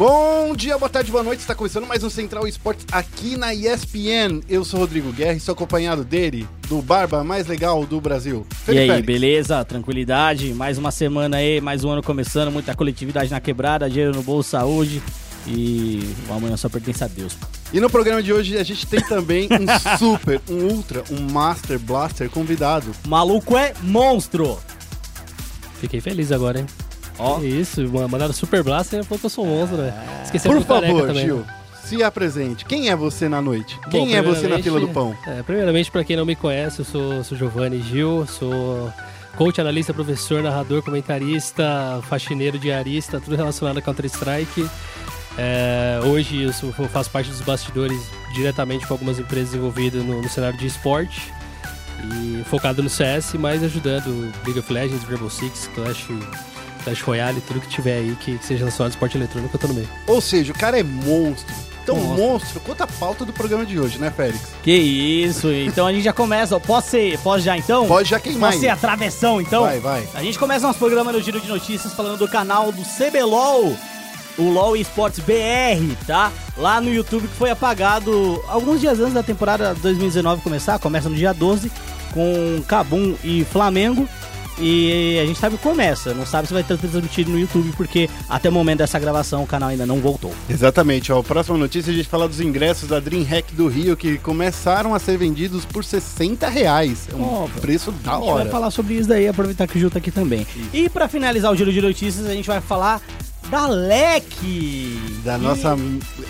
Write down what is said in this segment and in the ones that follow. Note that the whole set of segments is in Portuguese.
Bom dia, boa tarde, boa noite. Está começando mais um Central Esportes aqui na ESPN. Eu sou Rodrigo Guerra e sou acompanhado dele, do Barba mais legal do Brasil. E aí, Félix. beleza? Tranquilidade? Mais uma semana aí, mais um ano começando, muita coletividade na quebrada, dinheiro no bolso, saúde. E o amanhã só pertence a Deus. E no programa de hoje a gente tem também um super, um ultra, um master blaster convidado. Maluco é monstro! Fiquei feliz agora, hein? Ó. Isso, ma- mandaram Super Blaster e falou que eu sou um monstro, né? Esqueci Por favor, também. Gil, se apresente. Quem é você na noite? Bom, Quem é você na fila do pão? É, primeiramente, pra quem não me conhece, eu sou, sou Giovanni Gil, sou coach, analista, professor, narrador, comentarista, faxineiro, diarista, tudo relacionado a Counter-Strike. É, hoje eu sou- eu faço parte dos bastidores diretamente com algumas empresas envolvidas no, no cenário de esporte. E focado no CS, mas ajudando League of Legends, Rainbow Six, Clash, Clash Royale, tudo que tiver aí que, que seja relacionado ao esporte eletrônico, eu tô no meio. Ou seja, o cara é monstro. Tão Monstro. monstro quanto a pauta do programa de hoje, né, Félix? Que isso, então a gente já começa. ó. Posso ser, posso já então? Pode já queimar Posso ser aí. a travessão então? Vai, vai. A gente começa nosso programa no Giro de Notícias falando do canal do CBLOL, o LOL Esportes BR, tá? Lá no YouTube que foi apagado alguns dias antes da temporada 2019 começar, começa no dia 12, com Cabum e Flamengo. E a gente sabe que começa, não sabe se vai ter transmitido no YouTube, porque até o momento dessa gravação o canal ainda não voltou. Exatamente, ó. Próxima notícia a gente fala dos ingressos da DreamHack do Rio que começaram a ser vendidos por 60 reais. É um Ó, preço da A gente vai hora. falar sobre isso daí, aproveitar que o Gil tá aqui também. E pra finalizar o Giro de Notícias, a gente vai falar da LEC. Da nossa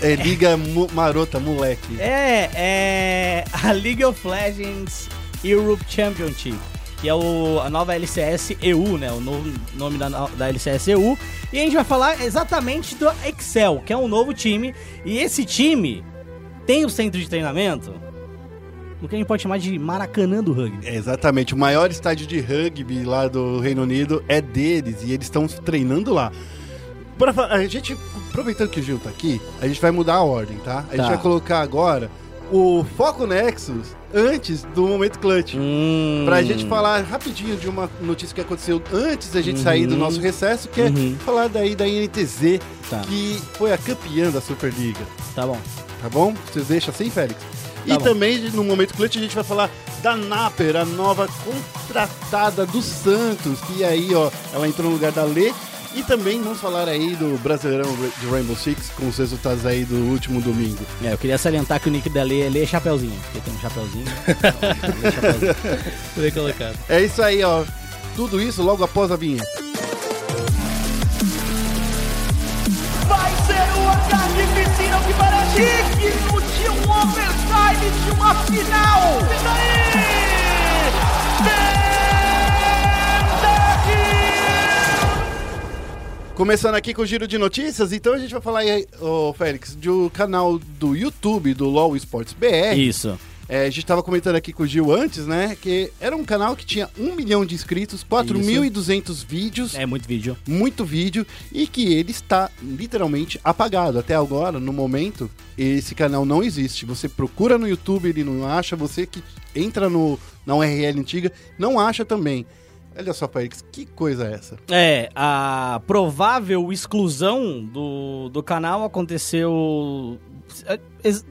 é, liga mu- marota, moleque. É, é a League of Legends Europe Championship, que é o, a nova LCS EU, né? O novo nome da, da LCS EU. E a gente vai falar exatamente do Excel, que é um novo time. E esse time tem o centro de treinamento, o que a gente pode chamar de Maracanã do rugby. É, exatamente, o maior estádio de rugby lá do Reino Unido é deles e eles estão treinando lá. Pra, a gente, aproveitando que o Gil tá aqui, a gente vai mudar a ordem, tá? A gente Tá. vai colocar agora o Foco Nexus antes do momento clutch. Hum. Pra gente falar rapidinho de uma notícia que aconteceu antes da gente Uhum. sair do nosso recesso, que é Uhum. falar daí da NTZ, Tá. que foi a campeã da Superliga, Tá bom. tá bom? Vocês deixam assim, Félix? Tá e bom. também, no momento clutch, a gente vai falar da Naper, a nova contratada do Santos, que aí, ó, ela entrou no lugar da Lê. E também vamos falar aí do Brasileirão de Rainbow Six, com os resultados aí do último domingo. É, eu queria salientar que o nick da Lê é Lê Chapeuzinho, porque tem um chapeuzinho. Lê Chapeuzinho. Bem colocado. É isso aí, ó. Tudo isso logo após a vinheta. Vai ser uma carnificina que parece digno de um overtime de uma final. E daí? Começando aqui com o giro de notícias, então a gente vai falar aí, ô Félix, do canal do YouTube do LoL Esports BR. Isso. É, a gente tava comentando aqui com o Gil antes, né? Que era um canal que tinha um milhão de inscritos, 4.200 vídeos, É muito vídeo. muito vídeo, e que ele está literalmente apagado. Até agora, no momento, esse canal não existe. Você procura no YouTube, ele não acha. Você que entra no, na URL antiga, não acha também. Olha só, Félix, que coisa é essa? É, a provável exclusão do, do canal aconteceu. é,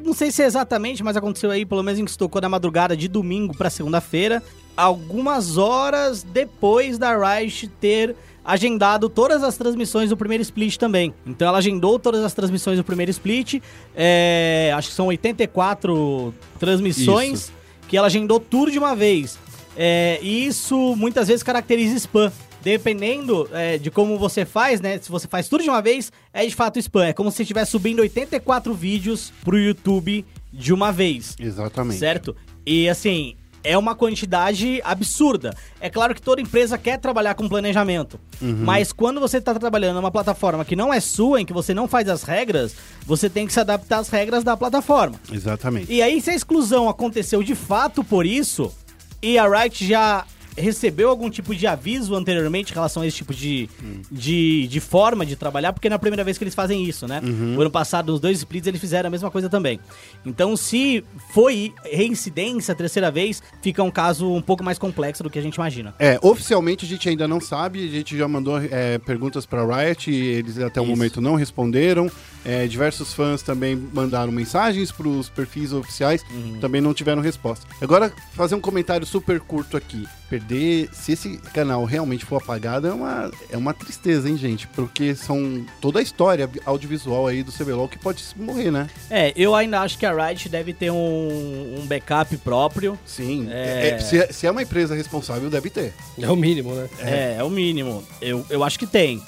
Não sei se é exatamente, mas aconteceu aí, pelo menos em que se tocou na madrugada de domingo pra segunda-feira, algumas horas depois da Riot ter agendado todas as transmissões do primeiro split também. Então ela agendou todas as transmissões do primeiro split, é, acho que são 84 transmissões, Isso. que ela agendou tudo de uma vez. É, e isso muitas vezes caracteriza spam. Dependendo é, de como você faz, né? Se você faz tudo de uma vez, é de fato spam. É como se você estivesse subindo 84 vídeos pro YouTube de uma vez. Exatamente. Certo? E assim, é uma quantidade absurda. É claro que toda empresa quer trabalhar com planejamento. Mas quando você está trabalhando numa plataforma que não é sua, em que você não faz as regras, você tem que se adaptar às regras da plataforma. Exatamente. E aí, se a exclusão aconteceu de fato por isso, e a Riot já recebeu algum tipo de aviso anteriormente em relação a esse tipo de, de, de forma de trabalhar? Porque não é a primeira vez que eles fazem isso, né? O ano passado, nos dois splits, eles fizeram a mesma coisa também. Então, se foi reincidência a terceira vez, fica um caso um pouco mais complexo do que a gente imagina. É, oficialmente a gente ainda não sabe, a gente já mandou é, perguntas para Riot, e eles até o Isso. momento não responderam. É, diversos fãs também mandaram mensagens para os perfis oficiais, também não tiveram resposta. Agora, fazer um comentário super curto aqui. Perder, se esse canal realmente for apagado, é uma, é uma tristeza, hein, gente? Porque são toda a história audiovisual aí do CBLOL que pode morrer, né? É, eu ainda acho que a Riot deve ter um, um backup próprio. Sim. É. É, se, se é uma empresa responsável, deve ter. É o mínimo, né? É, é, o mínimo. Eu, eu acho que tem.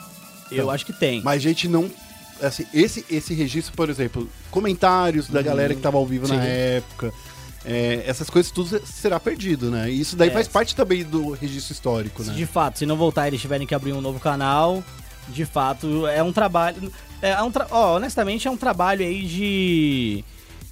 Eu Então, acho que tem. Mas a gente não. Assim, esse, esse registro, por exemplo, comentários da galera que tava ao vivo na Sim. época, é, essas coisas tudo será perdido, né? E isso daí É, faz parte também do registro histórico, né? de fato, se não voltar eles tiverem que abrir um novo canal, de fato, é um trabalho. É um tra... ó, honestamente, é um trabalho aí de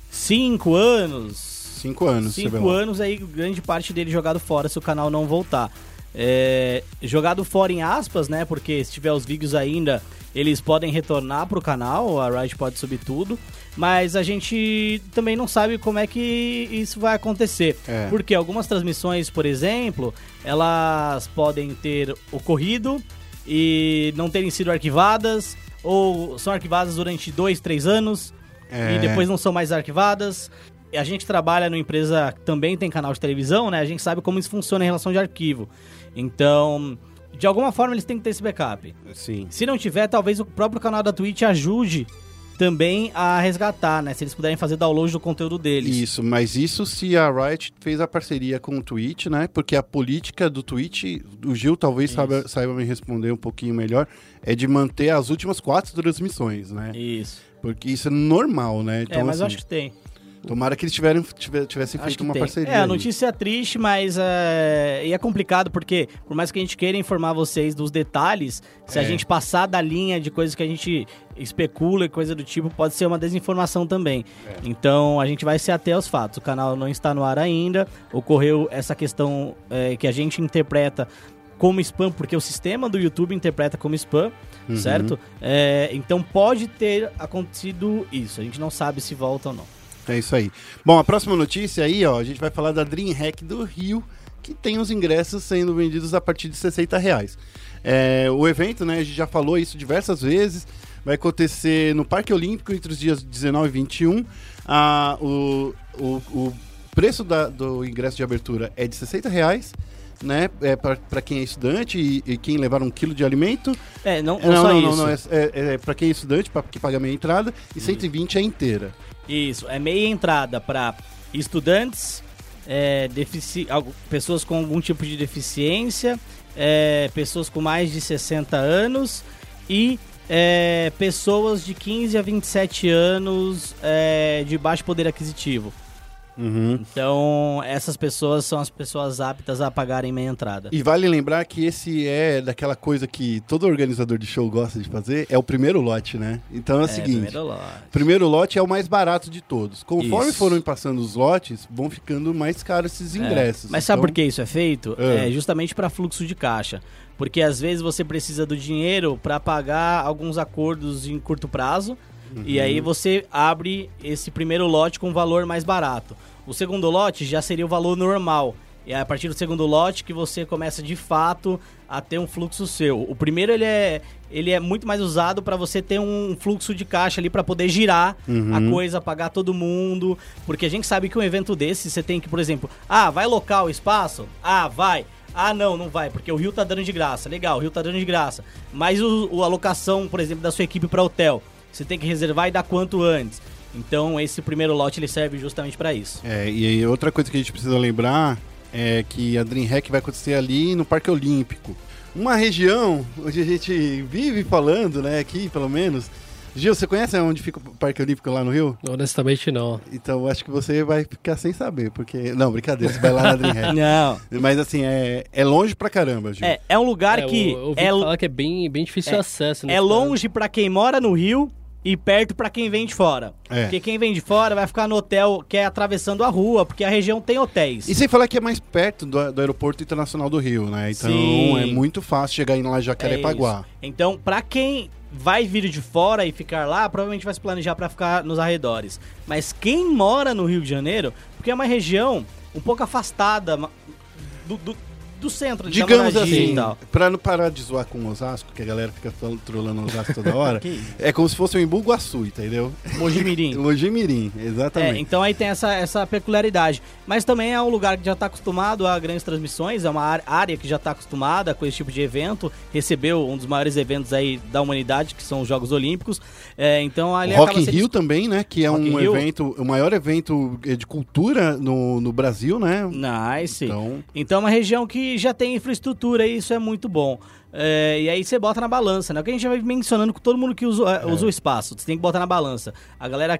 cinco anos. Cinco anos, Cinco anos aí, grande parte dele jogado fora se o canal não voltar. É, jogado fora em aspas, né? Porque se tiver os vídeos ainda, eles podem retornar pro canal, a Riot pode subir tudo. Mas a gente também não sabe como é que isso vai acontecer. É. Porque algumas transmissões, por exemplo, elas podem ter ocorrido e não terem sido arquivadas, ou são arquivadas durante dois, três anos É. e depois não são mais arquivadas. A gente trabalha numa empresa que também tem canal de televisão, né? A gente sabe como isso funciona em relação de arquivo. Então, de alguma forma eles têm que ter esse backup. Sim. Se não tiver, talvez o próprio canal da Twitch ajude também a resgatar, né? Se eles puderem fazer download do conteúdo deles. Isso, mas isso se a Riot fez a parceria com o Twitch, né? Porque a política do Twitch, o Gil talvez saiba, saiba me responder um pouquinho melhor, é de manter as últimas quatro transmissões, né? Isso. Porque isso é normal, né? é, mas eu acho que tem. Tomara que eles tivessem feito uma tem. parceria. É, a notícia é triste, mas é... E é complicado porque, por mais que a gente queira informar vocês dos detalhes, se a É. gente passar da linha de coisas que a gente especula e coisa do tipo, pode ser uma desinformação também. É. Então a gente vai se ater aos fatos. O canal não está no ar ainda, ocorreu essa questão é, que a gente interpreta como spam, porque o sistema do YouTube interpreta como spam, Uhum. certo? É, então pode ter acontecido isso. A gente não sabe se volta ou não. É isso aí. Bom, a próxima notícia aí, ó, a gente vai falar da DreamHack do Rio, que tem os ingressos sendo vendidos a partir de 60 reais. É, o evento, né, a gente já falou isso diversas vezes, vai acontecer no Parque Olímpico entre os dias 19 e 21. Ah, o, o, o preço da- do ingresso de abertura é de 60 reais. Né, é para quem é estudante e, e quem levar um quilo de alimento. É, não, É, não, Não, só não, isso. não, não, é, é, para quem é estudante, para que paga meia entrada, e 120 é inteira. Isso, é meia entrada para estudantes, é, defici- pessoas com algum tipo de deficiência, é, pessoas com mais de 60 anos e é, pessoas de 15 a 27 anos é, de baixo poder aquisitivo. Uhum. Então, essas pessoas são as pessoas aptas a pagarem meia entrada. E vale lembrar que esse é daquela coisa que todo organizador de show gosta de fazer, é o primeiro lote, né? Então é o seguinte, primeiro lote. primeiro lote é o mais barato de todos. Conforme Isso. foram passando os lotes, vão ficando mais caros esses ingressos. É. Mas sabe Então, por que isso é feito? Ah. É justamente para fluxo de caixa. Porque às vezes você precisa do dinheiro para pagar alguns acordos em curto prazo. E Uhum. aí você abre esse primeiro lote com um valor mais barato. O segundo lote já seria o valor normal. E é a partir do segundo lote que você começa de fato a ter um fluxo seu. O primeiro ele é, ele é muito mais usado para você ter um fluxo de caixa ali para poder girar Uhum. a coisa, pagar todo mundo. Porque a gente sabe que um evento desse você tem que, por exemplo, ah, vai local o espaço? Ah, vai. Ah, não, não vai, porque o Rio tá dando de graça. Legal, o Rio tá dando de graça. Mas o, o- a alocação, por exemplo, da sua equipe para hotel, você tem que reservar e dar quanto antes. Então, esse primeiro lote ele serve justamente para isso. É, e outra coisa que a gente precisa lembrar é que a DreamHack vai acontecer ali no Parque Olímpico. Uma região onde a gente vive falando, né, aqui pelo menos. Gil, você conhece onde fica o Parque Olímpico lá no Rio? Honestamente, não. Então acho que você vai ficar sem saber, porque... Não, brincadeira, você vai lá na DreamHack. Não. Mas assim, é, é longe pra caramba, Gil. É, é um lugar É, que eu, eu ouvi é, falar que é bem, bem difícil é- o acesso. é longe para quem mora no Rio e perto pra quem vem de fora. É. Porque quem vem de fora vai ficar no hotel que é atravessando a rua, porque a região tem hotéis. E sem falar que é mais perto do, do Aeroporto Internacional do Rio, né? Então Sim. é muito fácil chegar em lá em É Jacarepaguá. isso. Então, pra quem vai vir de fora e ficar lá, provavelmente vai se planejar pra ficar nos arredores. Mas quem mora no Rio de Janeiro, porque é uma região um pouco afastada do, do, do centro de Digamos assim, pra não parar de zoar com Osasco, que a galera fica trolando Osasco toda hora, é como se fosse um Embu Guaçu, entendeu? Mojimirim. Mojimirim, É, exatamente. então aí tem essa, essa peculiaridade. Mas também é um lugar que já está acostumado a grandes transmissões, é uma área que já está acostumada com esse tipo de evento. Recebeu um dos maiores eventos aí da humanidade, que são os Jogos Olímpicos. É, então ali Rock in Rio também, né? Que é Rock um evento, o maior evento eh, de cultura no, no Brasil, né? Nice. Então... Então, é uma região que já tem infraestrutura e isso é muito bom. É, e aí você bota na balança, né? O que a gente já vai mencionando com todo mundo que usa, É. usa o espaço. Você tem que botar na balança. A galera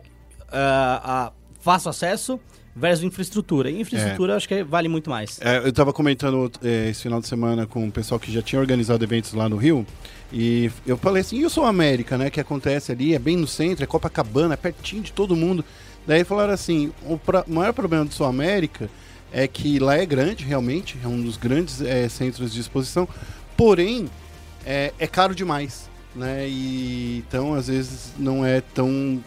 ah, ah, fácil acesso versus infraestrutura. E infraestrutura eu acho que vale muito mais. é, eu tava comentando eh, esse final de semana com o pessoal que já tinha organizado eventos lá no Rio. E eu falei assim, e o Sul América, né? Que acontece ali, é bem no centro, é Copacabana, é pertinho de todo mundo. Daí falaram assim, o pra- maior problema do Sul América é que lá é grande, realmente, é um dos grandes eh, centros de exposição, porém é, é caro demais, né? E então às vezes não é tão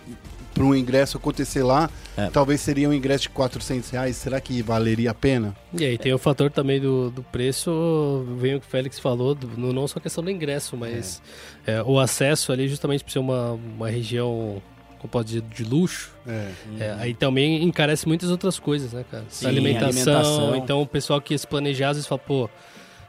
para um ingresso acontecer lá, É. talvez seria um ingresso de 400 reais. Será que valeria a pena? E aí tem o fator também do, do preço, vem o que o Félix falou, do- não não só a questão do ingresso, mas é, o acesso ali justamente por ser uma, uma região, como pode dizer, de luxo, É. é, aí também encarece muitas outras coisas, né, cara? Sim, alimentação, alimentação. então o pessoal que se planejar às vezes fala, pô,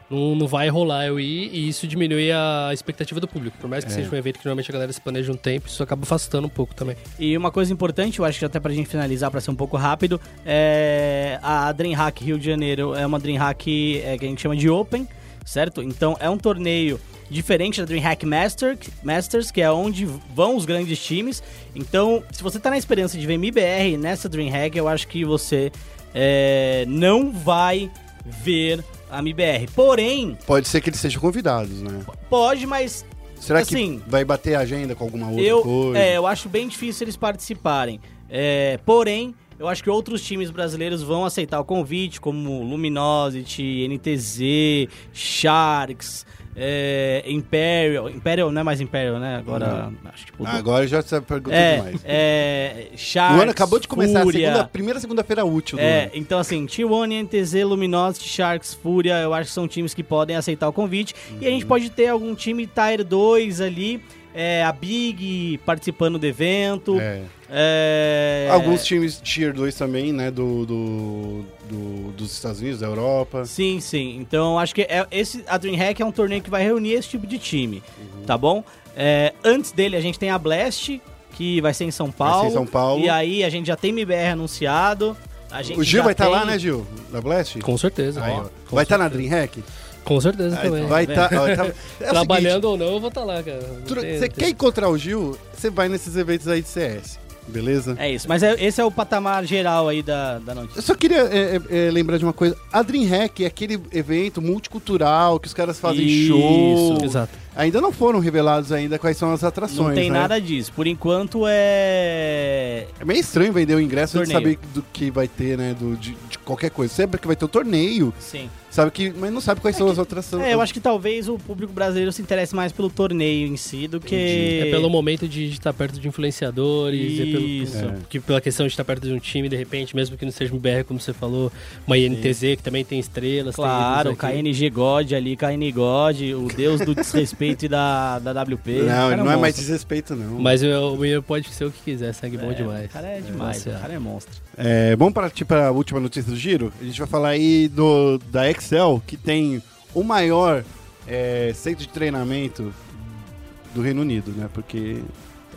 não, não vai rolar eu ir e isso diminui a expectativa do público. Por mais que É. seja um evento que normalmente a galera se planeja um tempo, isso acaba afastando um pouco também. E uma coisa importante, eu acho que até pra gente finalizar, pra ser um pouco rápido, é a DreamHack Rio de Janeiro é uma DreamHack é, que a gente chama de Open, certo? Então é um torneio diferente da DreamHack Master, Masters, que é onde vão os grandes times. Então, se você tá na esperança de ver MIBR nessa DreamHack, eu acho que você é, não vai ver a MIBR. Porém, Pode ser que eles sejam convidados, né? pode, mas Será Assim, que vai bater a agenda com alguma outra eu, coisa? é, eu acho bem difícil eles participarem. É, porém, eu acho que outros times brasileiros vão aceitar o convite, como Luminosity, NTZ, Sharks, é, Imperial. Imperial não é mais Imperial, né? Agora acho que Ah, agora já se perguntou é, demais. é, Sharks, o ano acabou de começar, a Fúria, segunda, primeira segunda-feira útil do é, ano. então assim, T1, NTZ, Luminosity, Sharks, Fúria, eu acho que são times que podem aceitar o convite. E a Uhum. gente pode ter algum time Tier 2 ali, é, a Big participando do evento. É. é, Alguns times Tier 2 também, né? Do, do, do- dos Estados Unidos, da Europa. Sim, sim. Então acho que é, esse, a DreamHack é um torneio que vai reunir esse tipo de time, Uhum. tá bom? É, antes dele a gente tem a Blast, que vai ser em São Paulo. Vai ser em São Paulo. E aí a gente já tem MBR anunciado. A gente O Gil vai estar tem- lá, né, Gil? Da Blast? Com certeza. Aí, ó. Com vai estar na certeza. DreamHack? Com certeza Aí, também. vai estar. Trabalhando ou não, eu vou estar lá, cara. Não Você tem- quer encontrar o Gil? Você vai nesses eventos aí de CS. Beleza? É isso, mas é- esse é o patamar geral aí da, da notícia. Eu só queria é, é, é, lembrar de uma coisa. A DreamHack é aquele evento multicultural que os caras fazem Isso. show. Exato. Ainda não foram revelados ainda quais são as atrações, Não tem né? nada disso. Por enquanto é. É meio estranho vender o ingresso antes de Torneio. saber do que vai ter, né? Do, de, de qualquer coisa. Sabe que vai ter o torneio, Sim. sabe que, mas não sabe quais são as atrações. É, eu acho que talvez o público brasileiro se interesse mais pelo torneio em si do que. É pelo momento de estar perto de influenciadores, é pelo, Isso. É. que pela questão de estar perto de um time, de repente, mesmo que não seja um BR, como você falou, uma INTZ que também tem estrelas. tem Claro, o aqui. KNG God ali, KN God, o deus do desrespeito e da, da WP. Não, ele é não é um mais desrespeito, não. Mas o, menino pode ser o que quiser, sangue bom É, demais. O cara é demais, Nossa, o cara é monstro. É, vamos partir para a última notícia do giro? A gente vai falar aí do, da Excel, que tem o maior é, centro de treinamento do Reino Unido, né? Porque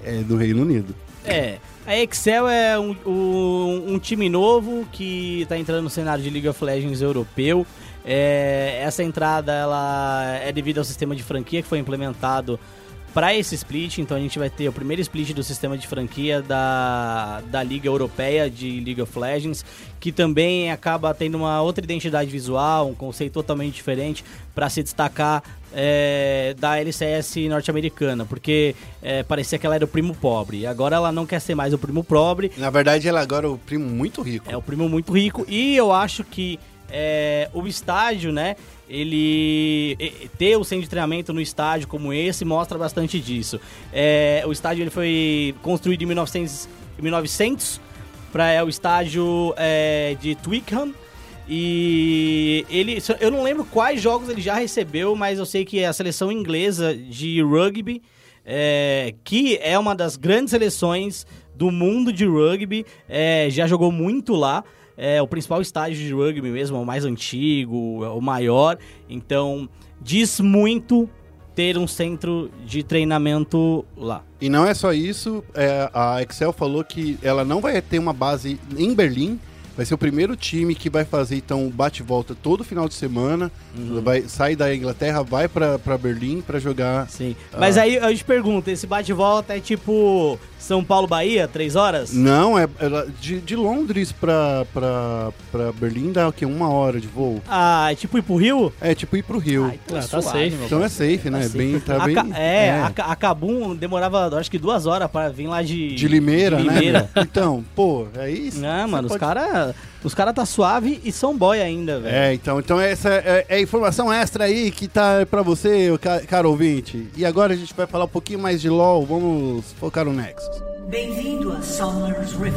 é do Reino Unido. É, a Excel é um, um, um time novo que está entrando no cenário de League of Legends europeu. É, essa entrada ela é devido ao sistema de franquia que foi implementado para esse split. Então a gente vai ter o primeiro split do sistema de franquia da, da Liga Europeia de League of Legends, que também acaba tendo uma outra identidade visual, um conceito totalmente diferente para se destacar é, da LCS norte-americana, porque é, parecia que ela era o primo pobre. Agora ela não quer ser mais o primo pobre. Na verdade, ela agora é o primo muito rico. É o primo muito rico. E eu acho que é, o estádio, né? Ele ter o centro de treinamento no estádio como esse mostra bastante disso. É, o estádio ele foi construído em 1900, 1900 para é o estádio é, de Twickenham e ele, eu não lembro quais jogos ele já recebeu, mas eu sei que é a seleção inglesa de rugby, é, que é uma das grandes seleções do mundo de rugby, é, já jogou muito lá. É o principal estádio de rugby mesmo, o mais antigo, o maior. Então, diz muito ter um centro de treinamento lá. E não é só isso, é, a Excel falou que ela não vai ter uma base em Berlim, vai ser o primeiro time que vai fazer então bate-volta todo final de semana. Uhum. Vai sai da Inglaterra, vai para Berlim para jogar. Sim. Mas aí eu te pergunto, esse bate-volta é tipo São Paulo Bahia, três horas? Não, é, é de, de Londres para para Berlim dá o quê? Uma hora de voo. Ah, é tipo ir pro Rio? É tipo ir pro Rio. Ah, então, ah, tá suave, safe. Então é safe, né? Tá safe. Bem, tá a, bem, é, é. A, a Cabum demorava acho que duas horas para vir lá de de Limeira, de Limeira. né? então, pô, é isso. Não, mano, pode... os caras os cara tá suave e são boy ainda, velho. É, então, então essa é, é, informação extra aí que tá pra você, caro ouvinte. E agora a gente vai falar um pouquinho mais de LoL, vamos focar no Nexus. Bem-vindo a Summer's Rift.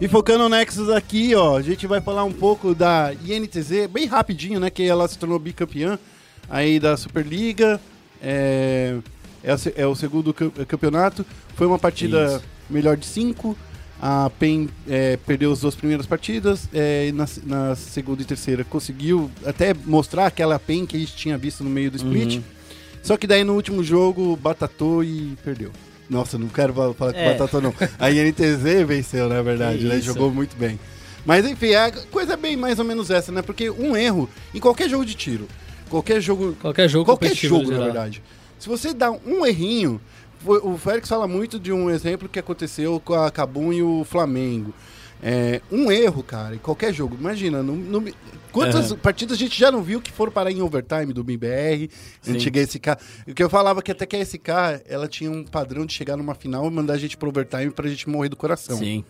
E focando no Nexus aqui, ó, a gente vai falar um pouco da INTZ, bem rapidinho, né, que ela se tornou bicampeã aí da Superliga, é, é, o segundo campeonato, foi uma partida Isso. melhor de cinco, a PEN é, perdeu as duas primeiras partidas, é, na, na, segunda e terceira conseguiu até mostrar aquela PEN que a gente tinha visto no meio do split. Uhum. Só que daí no último jogo batatou e perdeu. Nossa, não quero falar que é. batatou não. A INTZ venceu, na verdade, né? Jogou muito bem. Mas enfim, a coisa é bem mais ou menos essa, né? Porque um erro em qualquer jogo de tiro, qualquer jogo, qualquer jogo, qualquer jogo na verdade. Se você dá um errinho, o Félix fala muito de um exemplo que aconteceu com a Cabum e o Flamengo. É, um erro, cara, em qualquer jogo. Imagina, no, no, quantas uhum. partidas a gente já não viu que foram parar em overtime do BBR, antiga SK. O que eu falava que até que a SK, ela tinha um padrão de chegar numa final e mandar a gente pro overtime pra gente morrer do coração. Sim,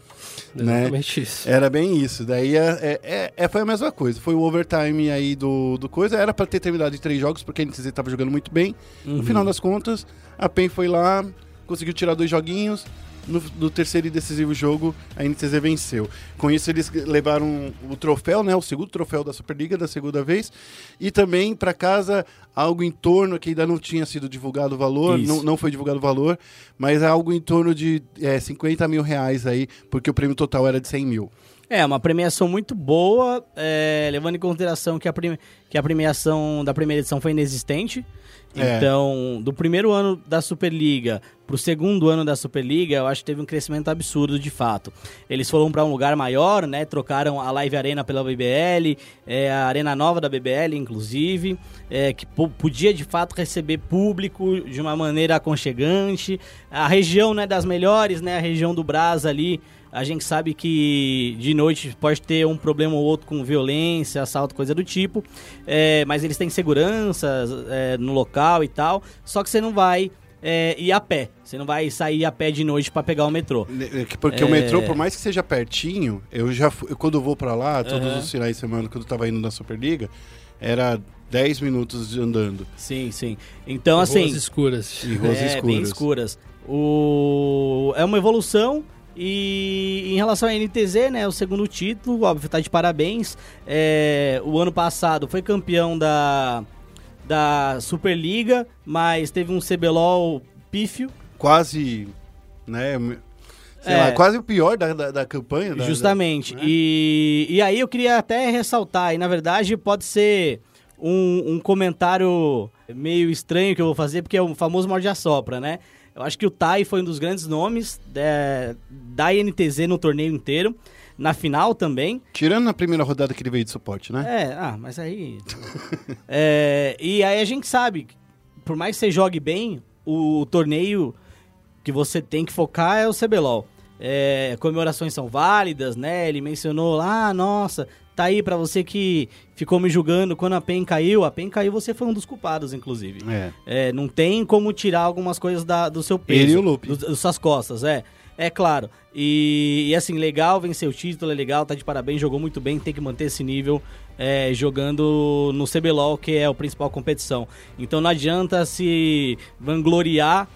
né? exatamente isso. Era bem isso. Daí é, é, é, foi a mesma coisa. Foi o overtime aí do, do coisa. Era pra ter terminado em três jogos, porque a NTZ tava jogando muito bem. Uhum. No final das contas, a PEN foi lá, conseguiu tirar dois joguinhos. No, no, terceiro e decisivo jogo, a NTZ venceu. Com isso, eles levaram o troféu, né, o segundo troféu da Superliga, da segunda vez, e também para casa algo em torno, que ainda não tinha sido divulgado o valor, não, não, foi divulgado o valor, mas é algo em torno de é, 50 mil reais aí, porque o prêmio total era de 100 mil. É, uma premiação muito boa, é, levando em consideração que a, que a premiação da primeira edição foi inexistente. É. Então, do primeiro ano da Superliga pro segundo ano da Superliga, eu acho que teve um crescimento absurdo de fato. Eles foram para um lugar maior, né? Trocaram a Live Arena pela BBL, é, a Arena Nova da BBL, inclusive, é, que podia de fato receber público de uma maneira aconchegante. A região, né, das melhores, né? A região do Brás ali a gente sabe que de noite pode ter um problema ou outro com violência, assalto, coisa do tipo. É, mas eles têm segurança é, no local e tal. Só que você não vai é, ir a pé. Você não vai sair a pé de noite para pegar o metrô. É porque é... o metrô, por mais que seja pertinho, eu já eu, quando eu vou para lá, todos uhum. os finais de semana, quando eu tava indo na Superliga, era 10 minutos andando. Sim, sim. Então, assim. Ruas escuras. E ruas é, escuras. bem escuras. O... É uma evolução e em relação à NTZ, né, o segundo título, óbvio, tá de parabéns. É, o ano passado foi campeão da, da Superliga, mas teve um CBLOL pífio. Quase, né, sei é, lá, quase o pior da, da, da campanha. Da, justamente. Da, né? e, e aí eu queria até ressaltar, e na verdade pode ser um, um comentário meio estranho que eu vou fazer, porque é o famoso morde a sopra, né? Eu acho que o Tai foi um dos grandes nomes da, da INTZ no torneio inteiro. Na final também. Tirando na primeira rodada que ele veio de suporte, né? É, ah, mas aí. é, e aí a gente sabe por mais que você jogue bem, o, torneio que você tem que focar é o CBLOL. É, comemorações são válidas, né? Ele mencionou lá, ah, nossa, tá aí pra você que ficou me julgando quando a PEN caiu. A PEN caiu, você foi um dos culpados, inclusive. É. É, não tem como tirar algumas coisas da, do seu peso. Ele e o Lupe. do- das suas costas, é. É claro. E, e, assim, legal vencer o título, é legal, tá de parabéns, jogou muito bem, tem que manter esse nível é, jogando no CBLOL, que é a principal competição. Então não adianta se vangloriar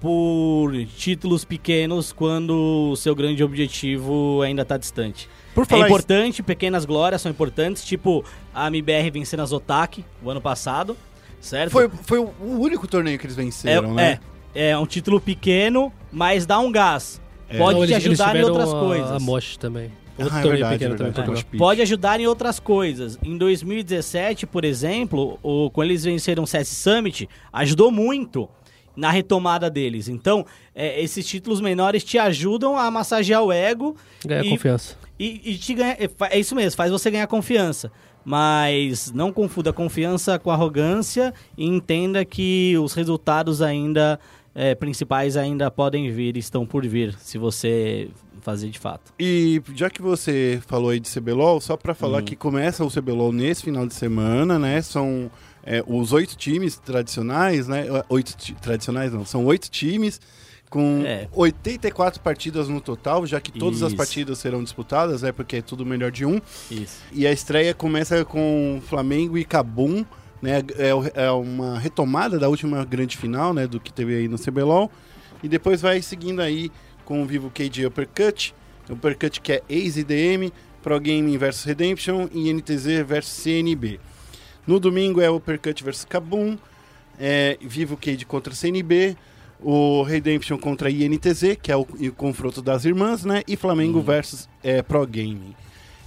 por títulos pequenos quando o seu grande objetivo ainda está distante. Por É importante, pequenas glórias são importantes, tipo a MBR vencendo a Zotac o ano passado, certo? Foi, foi o o único torneio que eles venceram, é, né? é, é um título pequeno, mas dá um gás. É. Pode Não, te eles- eles ajudar em outras a- coisas. A Mosh também. Ah, Outro é torneio verdade, pequeno é também. verdade. jogar. Pit. Pode ajudar em outras coisas. Em 2017, por exemplo, o, quando eles venceram o CS Summit, ajudou muito na retomada deles. Então, é, esses títulos menores te ajudam a massagear o ego Ganhar e- confiança. e, e te ganha, é, é isso mesmo, faz você ganhar confiança. Mas não confunda confiança com arrogância e entenda que os resultados ainda é, principais ainda podem vir, estão por vir, se você fazer de fato. E já que você falou aí de CBLOL, só pra falar Hum. que começa o CBLOL nesse final de semana, né? São é, os oito times tradicionais, né? Oito ti- tradicionais não, são oito times com É. 84 partidas no total, já que todas as Isso. partidas serão disputadas, né? Porque é tudo melhor de um. Isso. E a estreia começa com Flamengo e Cabum, né? É, é uma retomada da última grande final, né? Do que teve aí no CBLOL. E depois vai seguindo aí com o Vivo KD Uppercut, Uppercut que é ex-IDM, Pro Gaming versus Redemption e NTZ versus CNB. No domingo é Uppercut versus Kabum, é Vivo Cade contra CNB, o Redemption contra INTZ, que é o, o confronto das irmãs, né? E Flamengo versus é, Pro Gaming.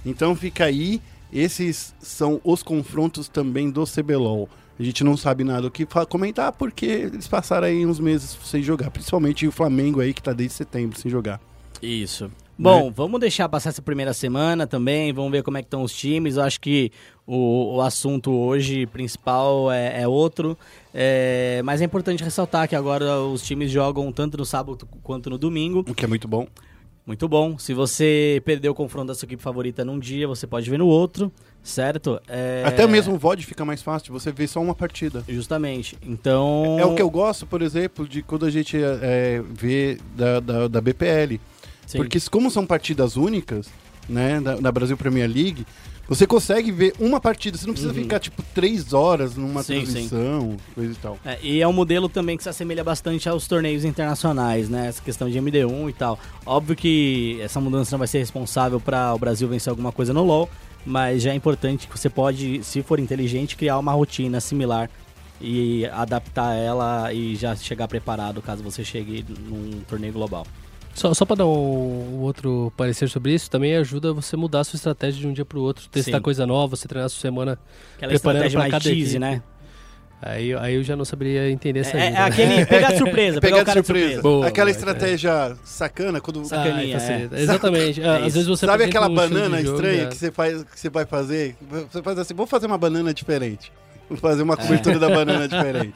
Então fica aí, esses são os confrontos também do CBLOL. A gente não sabe nada o que comentar porque eles passaram aí uns meses sem jogar, principalmente o Flamengo aí que tá desde setembro sem jogar. Isso. Bom, vamos deixar passar essa primeira semana também, vamos ver como é que estão os times. Eu acho que o, o assunto hoje principal é, é outro, É, mas é importante ressaltar que agora os times jogam tanto no sábado quanto no domingo. O que é muito bom. Muito bom. Se você perdeu o confronto da sua equipe favorita num dia, você pode ver no outro, certo? É, Até mesmo o VOD fica mais fácil, você vê só uma partida. Justamente. Então. É o que eu gosto, por exemplo, de quando a gente é, vê da, da, da BPL. Sim. Porque como são partidas únicas, né, da Brasil Premier League, você consegue ver uma partida. Você não precisa Uhum. ficar, tipo, três horas numa Sim, transmissão, coisa e tal. É, e é um modelo também que se assemelha bastante aos torneios internacionais, né? Essa questão de MD1 e tal. Óbvio que essa mudança não vai ser responsável para o Brasil vencer alguma coisa no LoL, mas já é importante que você pode, se for inteligente, criar uma rotina similar e adaptar ela e já chegar preparado caso você chegue num torneio global. Só, só pra dar um, um outro parecer sobre isso, também ajuda você mudar a sua estratégia de um dia pro outro, testar Sim. coisa nova, você treinar a sua semana. Aquela Preparando mais cada equipe. né? Aí, aí eu já não saberia entender essa É, é né? aquele pegar de surpresa, pegar o de surpresa. Boa, Aquela é. estratégia sacana, quando... Saca- sacaninha, Ah, facilita. é. Exatamente. Ah, É Às vezes você Sabe aquela um banana de jogo, estranha já- que você, faz, que você vai fazer? Você faz assim, vou fazer uma banana diferente. Vou fazer uma cobertura da banana diferente.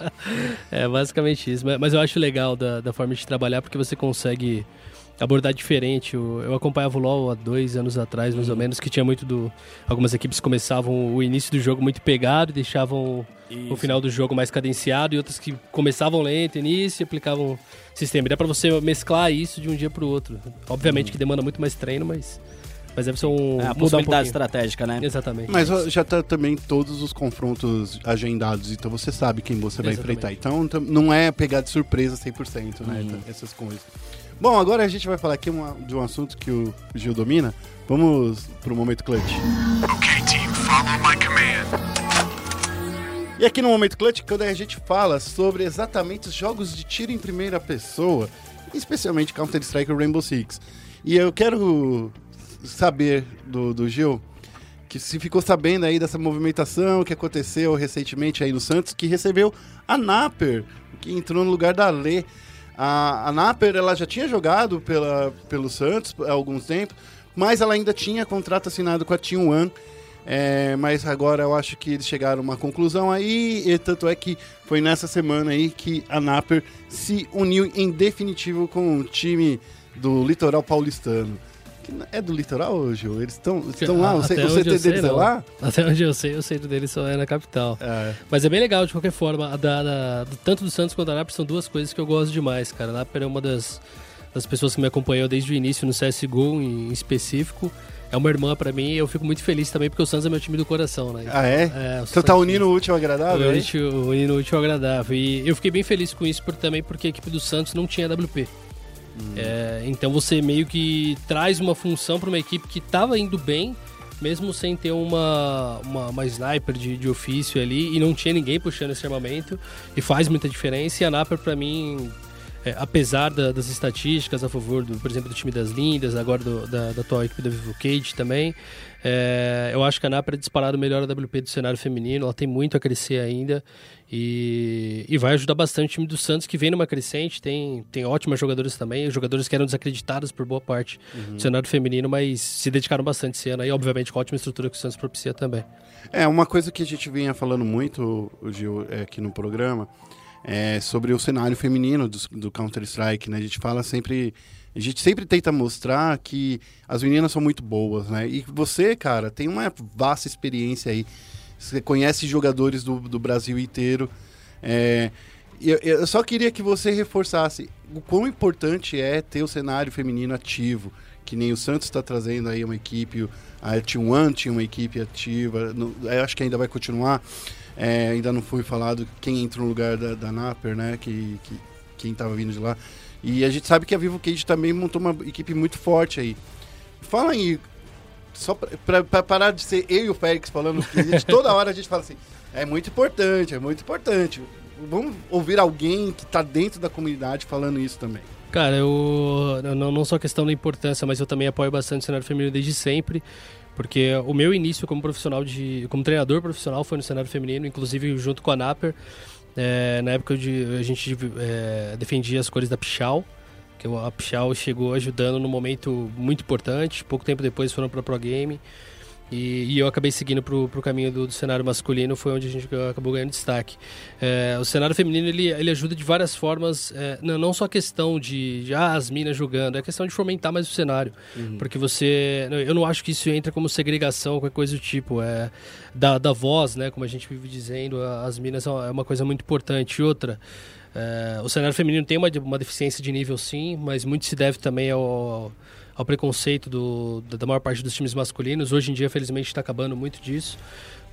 É, basicamente isso. Mas- Mas eu acho legal da, da forma de trabalhar porque você consegue abordar diferente. Eu, eu acompanhava o LoL há dois anos atrás, mais ou menos, que tinha muito do... Algumas equipes começavam o início do jogo muito pegado e deixavam o final do jogo mais cadenciado e outras que começavam lento, início e aplicavam sistema. E dá pra você mesclar isso de um dia pro outro. Obviamente que demanda muito mais treino, mas... Mas deve ser um... É a um possibilidade pouquinho. estratégica, né? Exatamente. Mas já tá também todos os confrontos agendados, então você sabe quem você vai Exatamente. enfrentar. Então não é pegar de surpresa 100%, né? Uhum. Essas coisas. Bom, agora a gente vai falar aqui uma- de um assunto que o Gil domina. Vamos pro momento clutch. Okay, team, follow my command. E aqui no Momento Clutch, quando a gente fala sobre exatamente os jogos de tiro em primeira pessoa, especialmente Counter-Strike e Rainbow Six. E eu quero saber do, do Gil, que se ficou sabendo aí dessa movimentação que aconteceu recentemente aí no Santos, que recebeu a Naper, que entrou no lugar da Lê. A, a Naper, ela já tinha jogado pela, pelo Santos há alguns tempos, mas ela ainda tinha contrato assinado com a Team One, É, mas agora eu acho que eles chegaram a uma conclusão aí, e tanto é que foi nessa semana aí que a Naper se uniu em definitivo com o time do litoral paulistano. Que É do litoral hoje? Eles estão lá? O, C- o CT sei, deles é não. lá? Até onde eu sei, o centro dele só é na capital. É. Mas é bem legal, de qualquer forma. Da, da- tanto do Santos quanto da Napper são duas coisas que eu gosto demais, cara. A Napper é uma das, das pessoas que me acompanhou desde o início no CSGO em, em específico. É uma irmã pra mim e eu fico muito feliz também porque o Santos é meu time do coração, né? Ah, é? É, Então Santos- tá unindo o útil ao agradável? o hein? útil- unindo o útil ao agradável. E eu fiquei bem feliz com isso por, também porque a equipe do Santos não tinha WP. É, então você meio que traz uma função para uma equipe que estava indo bem, mesmo sem ter uma, uma, uma sniper de, de ofício ali, e não tinha ninguém puxando esse armamento, e faz muita diferença. E a Naper, para mim, é, apesar da- das estatísticas a favor, do, por exemplo, do time das Lindas, agora do- da, da atual equipe da Vivo Cage também, é, eu acho que a Naper é disparado melhor a WP do cenário feminino, ela tem muito a crescer ainda e, e vai ajudar bastante o time do Santos, que vem numa crescente, tem, tem ótimas jogadoras também, jogadores que eram desacreditados por boa parte do cenário feminino, mas se dedicaram bastante esse ano, e obviamente com a ótima estrutura que o Santos propicia também. É, uma coisa que a gente vinha falando muito, o Gil, é, aqui no programa, é sobre o cenário feminino do, do Counter-Strike, né? A gente fala sempre... A gente sempre tenta mostrar que as meninas são muito boas, né? E você, cara, tem uma vasta experiência aí. Você conhece jogadores do, do Brasil inteiro. É, eu, eu só queria que você reforçasse o quão importante é ter o cenário feminino ativo. Que nem o Santos está trazendo aí uma equipe, a T1 tinha uma equipe ativa, no- acho que ainda vai continuar. É, ainda não foi falado quem entra no lugar da, da Naper, né? Que, que, quem estava vindo de lá. E a gente sabe que a Vivo Cage também montou uma equipe muito forte aí. Fala aí, só pra parar de ser eu e o Félix falando, que gente, toda hora a gente fala assim, é muito importante, é muito importante. Vamos ouvir alguém que tá dentro da comunidade falando isso também. Cara, eu não, não só questão da importância, mas eu também apoio bastante o cenário feminino desde sempre, porque o meu início como profissional de, como treinador profissional foi no cenário feminino, inclusive junto com a Naper. É, na época de, a gente é, defendia as cores da Pichal, que a Pichal chegou ajudando num momento muito importante. Pouco tempo depois foram para Pro Game. E, e eu acabei seguindo pro, pro caminho do, do cenário masculino, foi onde a gente acabou ganhando destaque. É, o cenário feminino ele, ele ajuda de várias formas, é, não, não só a questão de, de ah, as minas jogando, é a questão de fomentar mais o cenário. Porque você. Eu não acho que isso entra como segregação, qualquer coisa do tipo. É, da, da voz, né? Como a gente vive dizendo, as minas é uma- é uma coisa muito importante. Outra. é, o cenário feminino tem uma, uma deficiência de nível sim, mas muito se deve também ao, ao preconceito do, da maior parte dos times masculinos. Hoje em dia, felizmente, está acabando muito disso,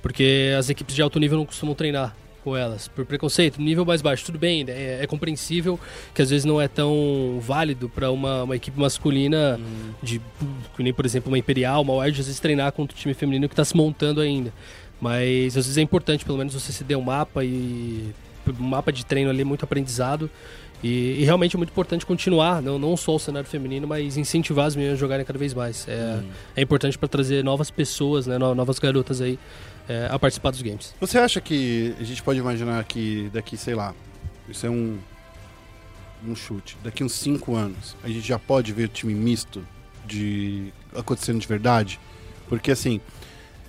porque as equipes de alto nível não costumam treinar com elas, por preconceito. Nível mais baixo, tudo bem, é, é compreensível que às vezes não é tão válido para uma, uma equipe masculina, de, que nem por exemplo uma Imperial, uma Wild, às vezes treinar contra o time feminino que está se montando ainda. Mas às vezes é importante, pelo menos, você se der um mapa e um mapa de treino ali, muito aprendizado. E, e realmente é muito importante continuar, não, não só o cenário feminino, mas incentivar as meninas a jogarem cada vez mais. É, é importante para trazer novas pessoas, né, no- novas garotas aí é, a participar dos games. Você acha que a gente pode imaginar que daqui, sei lá, isso é um, um chute, daqui uns 5 anos, a gente já pode ver time misto de acontecendo de verdade? Porque assim,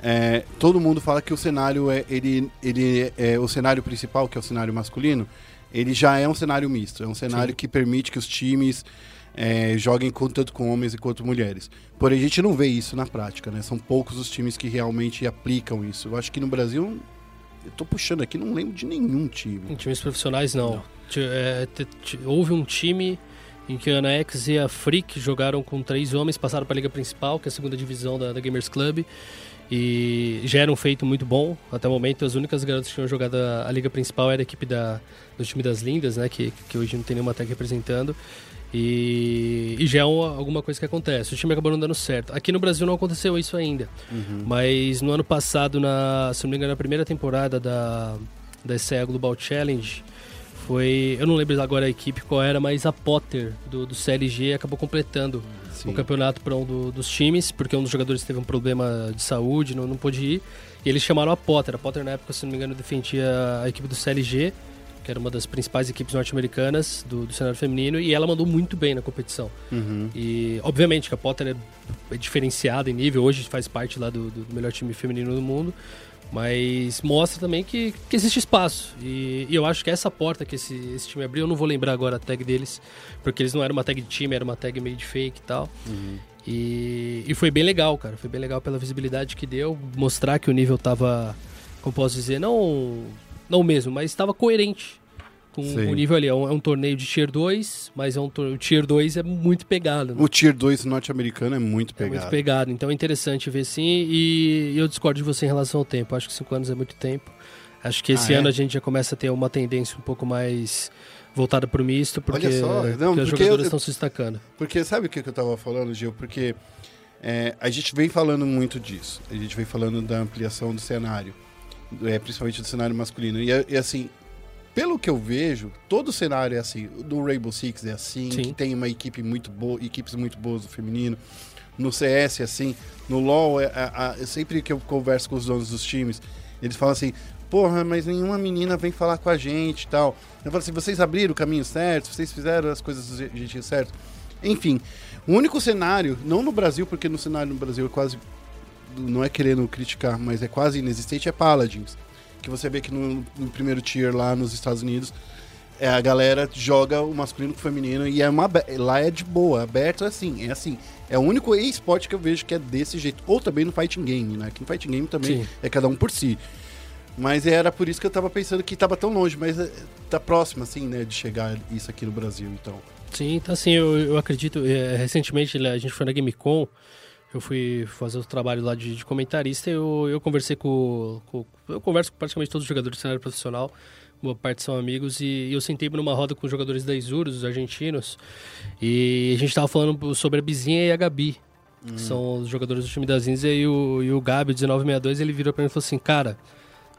é, todo mundo fala que o cenário é ele, ele é o cenário principal, que é o cenário masculino, ele já é um cenário misto, é um cenário Sim. que permite que os times é, joguem com- tanto com homens quanto mulheres. Porém, a gente não vê isso na prática, né? São poucos os times que realmente aplicam isso. Eu acho que no Brasil, eu tô puxando aqui, não lembro de nenhum time. Em times profissionais, não. Ti- é, houve um time em que a Ana X e a Freak jogaram com três homens, passaram para a Liga Principal, que é a segunda divisão da, da Gamers Club, e já era um feito muito bom. Até o momento, as únicas garotas que tinham jogado a, a Liga Principal era a equipe da, do time das Lindas, né, que, que hoje não tem nenhuma tag representando. E, e já é uma- alguma coisa que acontece. O time acabou não dando certo. Aqui no Brasil não aconteceu isso ainda. Mas no ano passado, na, se não me engano, na primeira temporada da, da SEA Global Challenge, foi. Eu não lembro agora a equipe qual era, mas a Potter do, do CLG acabou completando o campeonato para um do- dos times, porque um dos jogadores teve um problema de saúde, não, não pôde ir. E eles chamaram a Potter. A Potter, na época, se não me engano, defendia a equipe do CLG. que era uma das principais equipes norte-americanas do, do cenário feminino, e ela mandou muito bem na competição. Uhum. E, obviamente, que a Potter é, é diferenciada em nível, hoje faz parte lá do, do melhor time feminino do mundo, mas mostra também que, que existe espaço. E, e eu acho que essa porta que esse, esse time abriu, eu não vou lembrar agora a tag deles, porque eles não eram uma tag de time, era uma tag meio de fake e tal. E, e foi bem legal, cara. Foi bem legal pela visibilidade que deu, mostrar que o nível tava, como posso dizer, não, não o mesmo, mas estava coerente com Sim. o nível ali. É um, é um torneio de Tier 2, mas é um o Tier 2 é muito pegado. né? O Tier 2 norte-americano é muito É pegado. muito pegado, então é interessante ver sim. E eu discordo de você em relação ao tempo. Acho que cinco anos é muito tempo. Acho que esse Ah, é? ano a gente já começa a ter uma tendência um pouco mais voltada para o misto, porque, Olha só, não, porque eu- jogadoras estão se destacando. Porque sabe o que eu tava falando, Gil? Porque é, a gente vem falando muito disso. A gente vem falando da ampliação do cenário, é, principalmente do cenário masculino. E, é- e, assim, pelo que eu vejo, todo o cenário é assim. Do Rainbow Six é assim, Sim. que tem uma equipe muito boa, equipes muito boas do feminino. No CS é assim, no LoL, é, a- a- sempre que eu converso com os donos dos times, eles falam assim, porra, mas nenhuma menina vem falar com a gente e tal. Eu falo assim, vocês abriram o caminho certo, vocês fizeram as coisas do je- jeitinho certo. Enfim, o único cenário, não no Brasil, porque no cenário no Brasil é quase, não é querendo criticar, mas é quase inexistente, é Paladins. Que você vê que no, no primeiro tier lá nos Estados Unidos, é, a galera joga o masculino com o feminino e é uma, lá é de boa, aberto é assim, é assim. É o único esporte que eu vejo que é desse jeito. Ou também no fighting game, né? Que no fighting game também Sim. é cada um por si. Mas era por isso que eu tava pensando que tava tão longe, mas é, tá próximo, assim, né, de chegar isso aqui no Brasil, então. Sim, tá assim, eu, eu acredito. é, recentemente né, a gente foi na GameCon, eu fui fazer o trabalho lá de, de comentarista e eu, eu conversei com, com- Eu converso com praticamente todos os jogadores do cenário profissional, boa parte são amigos, e, eu sentei numa roda com os jogadores da Isurus, os argentinos, e a gente tava falando sobre a Bizinha e a Gabi. Que são os jogadores do time da Zinza e o, e o Gabi, o 1962, ele virou pra mim e falou assim: Cara,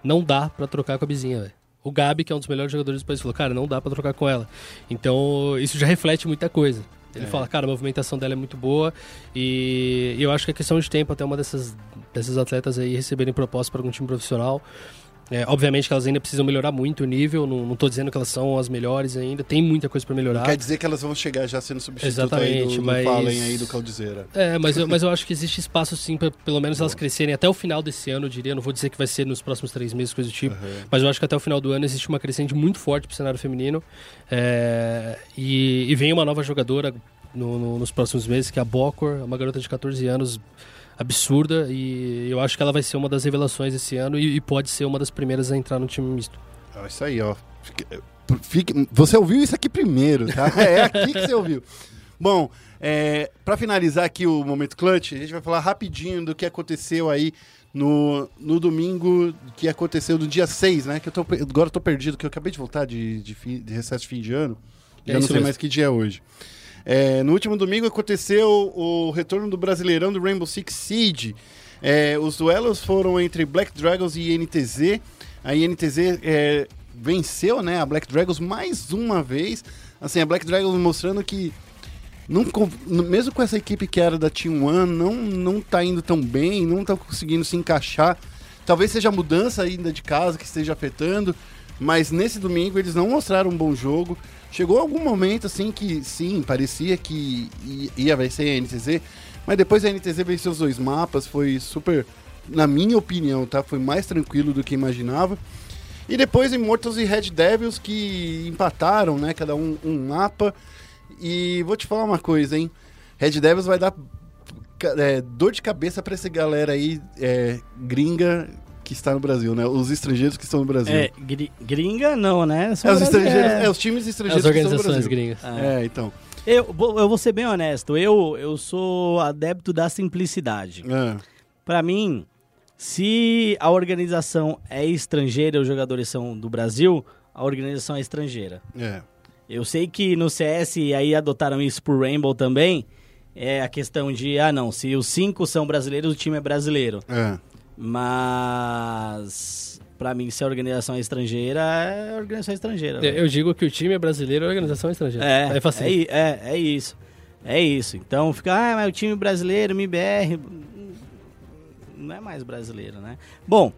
não dá pra trocar com a Bizinha, velho. O Gabi, que é um dos melhores jogadores do país, falou: Cara, não dá pra trocar com ela. Então, isso já reflete muita coisa. Ele É. fala, cara, a movimentação dela é muito boa e eu acho que é questão de tempo até uma dessas, dessas atletas aí receberem proposta para algum time profissional. É, obviamente que elas ainda precisam melhorar muito o nível, não, não tô dizendo que elas são as melhores ainda, tem muita coisa para melhorar. Quer dizer que elas vão chegar já sendo substitutas aí Exatamente, do, do mas- Fallen aí do Caldizeira. É, mas eu, mas eu acho que existe espaço sim para pelo menos elas crescerem até o final desse ano, eu diria. Não vou dizer que vai ser nos próximos três meses, coisa do tipo. Aham. Mas eu acho que até o final do ano existe uma crescente muito forte pro cenário feminino. É, e, e vem uma nova jogadora no- no- nos próximos meses, que é a Bocor, uma garota de 14 anos absurda. E eu acho que ela vai ser uma das revelações esse ano e, e pode ser uma das primeiras a entrar no time misto. Ó, isso aí, ó. Fique- fique- você ouviu isso aqui primeiro, tá? É aqui que você ouviu. Bom, é, para finalizar aqui o Momento Clutch, a gente vai falar rapidinho do que aconteceu aí no, no domingo, que aconteceu no dia 6, né? Que eu tô, agora eu tô perdido, que eu acabei de voltar de, de, fim- de recesso de fim de ano. É Já não sei mesmo. mais que dia é hoje. É, no último domingo aconteceu o retorno do Brasileirão do Rainbow Six Siege. É, os duelos foram entre Black Dragons e INTZ. A INTZ é, venceu né, a Black Dragons mais uma vez. Assim, a Black Dragons mostrando que não, mesmo com essa equipe que era da Team One, não, não tá indo tão bem, não tá conseguindo se encaixar. Talvez seja a mudança ainda de casa que esteja afetando, mas nesse domingo eles não mostraram um bom jogo. Chegou algum momento assim que sim, parecia que ia vencer a NTZ, mas depois a NTZ venceu os dois mapas, foi super, na minha opinião, tá? Foi mais tranquilo do que imaginava. E depois Immortals e Red Devils que empataram, né? Cada um um mapa. E vou te falar uma coisa, hein? Red Devils vai dar é, dor de cabeça pra essa galera aí é, gringa que está no Brasil, né? Os estrangeiros que estão no Brasil. É, gri- gringa não, né? São É, os estrangeiros, é, os times As estrangeiros que estão no organizações Brasil. gringas. É. É, então. Eu, vou- eu vou ser bem honesto, eu, eu sou adepto da simplicidade. É. Pra mim, se a organização é estrangeira e os jogadores são do Brasil, a organização é estrangeira. É. Eu sei que no CS, e aí adotaram isso pro Rainbow também, é a questão de, ah não, se os cinco são brasileiros, o time é brasileiro. É. Mas, pra mim, se a organização é estrangeira, é organização estrangeira. velho. Eu digo que o time é brasileiro a organização é estrangeira. É, Aí é, é, é isso. É isso. Então fica, ah, mas o time brasileiro, MBR. Não é mais brasileiro, né? Bom,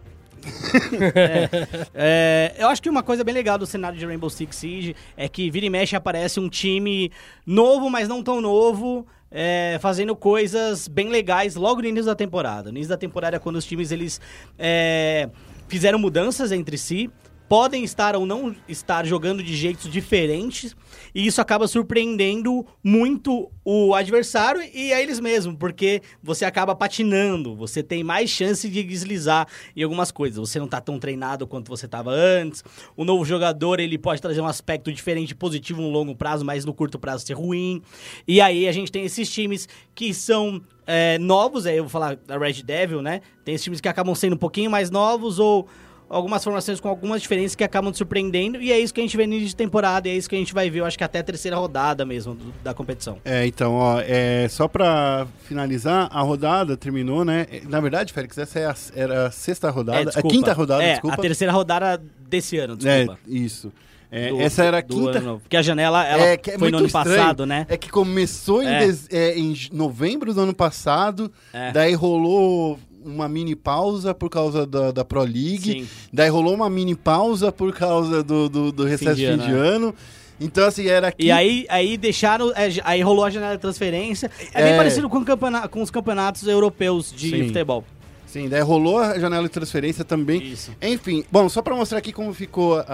É, eu acho que uma coisa bem legal do cenário de Rainbow Six Siege é que vira e mexe aparece um time novo, mas não tão novo, é, fazendo coisas bem legais logo no início da temporada. No início da temporada quando os times eles é, fizeram mudanças entre si, podem estar ou não estar jogando de jeitos diferentes, e isso acaba surpreendendo muito o adversário e a eles mesmos, porque você acaba patinando, você tem mais chance de deslizar em algumas coisas. Você não tá tão treinado quanto você estava antes. O novo jogador, ele pode trazer um aspecto diferente positivo no longo prazo, mas no curto prazo ser ruim. E aí a gente tem esses times que são é, novos, aí eu vou falar da Red Devil, né? Tem esses times que acabam sendo um pouquinho mais novos ou algumas formações com algumas diferenças que acabam te surpreendendo, e é isso que a gente vê no início de temporada, e é isso que a gente vai ver, eu acho que até a terceira rodada mesmo do- da competição. É, então, ó, é, só pra finalizar, a rodada terminou, né? Na verdade, Félix, essa é a, era a sexta rodada, a desculpa. quinta rodada, é, desculpa. a terceira rodada desse ano, É, desculpa. isso. É, Do- essa era a quinta. ano. Porque a janela, ela É, é foi no ano estranho. passado, né? É que começou em, É. é, em novembro do ano passado, É. daí rolou uma mini pausa por causa da, da Pro League, Sim. daí rolou uma mini pausa por causa do, do, do recesso de de fim de ano, ano. Então, assim, era E aí, aí deixaram. é, aí rolou a janela de transferência. É, bem É. parecido com, o campeona- com os campeonatos europeus de Sim. futebol. Sim, daí rolou a janela de transferência também. Isso. Enfim, bom, só pra mostrar aqui como ficou a,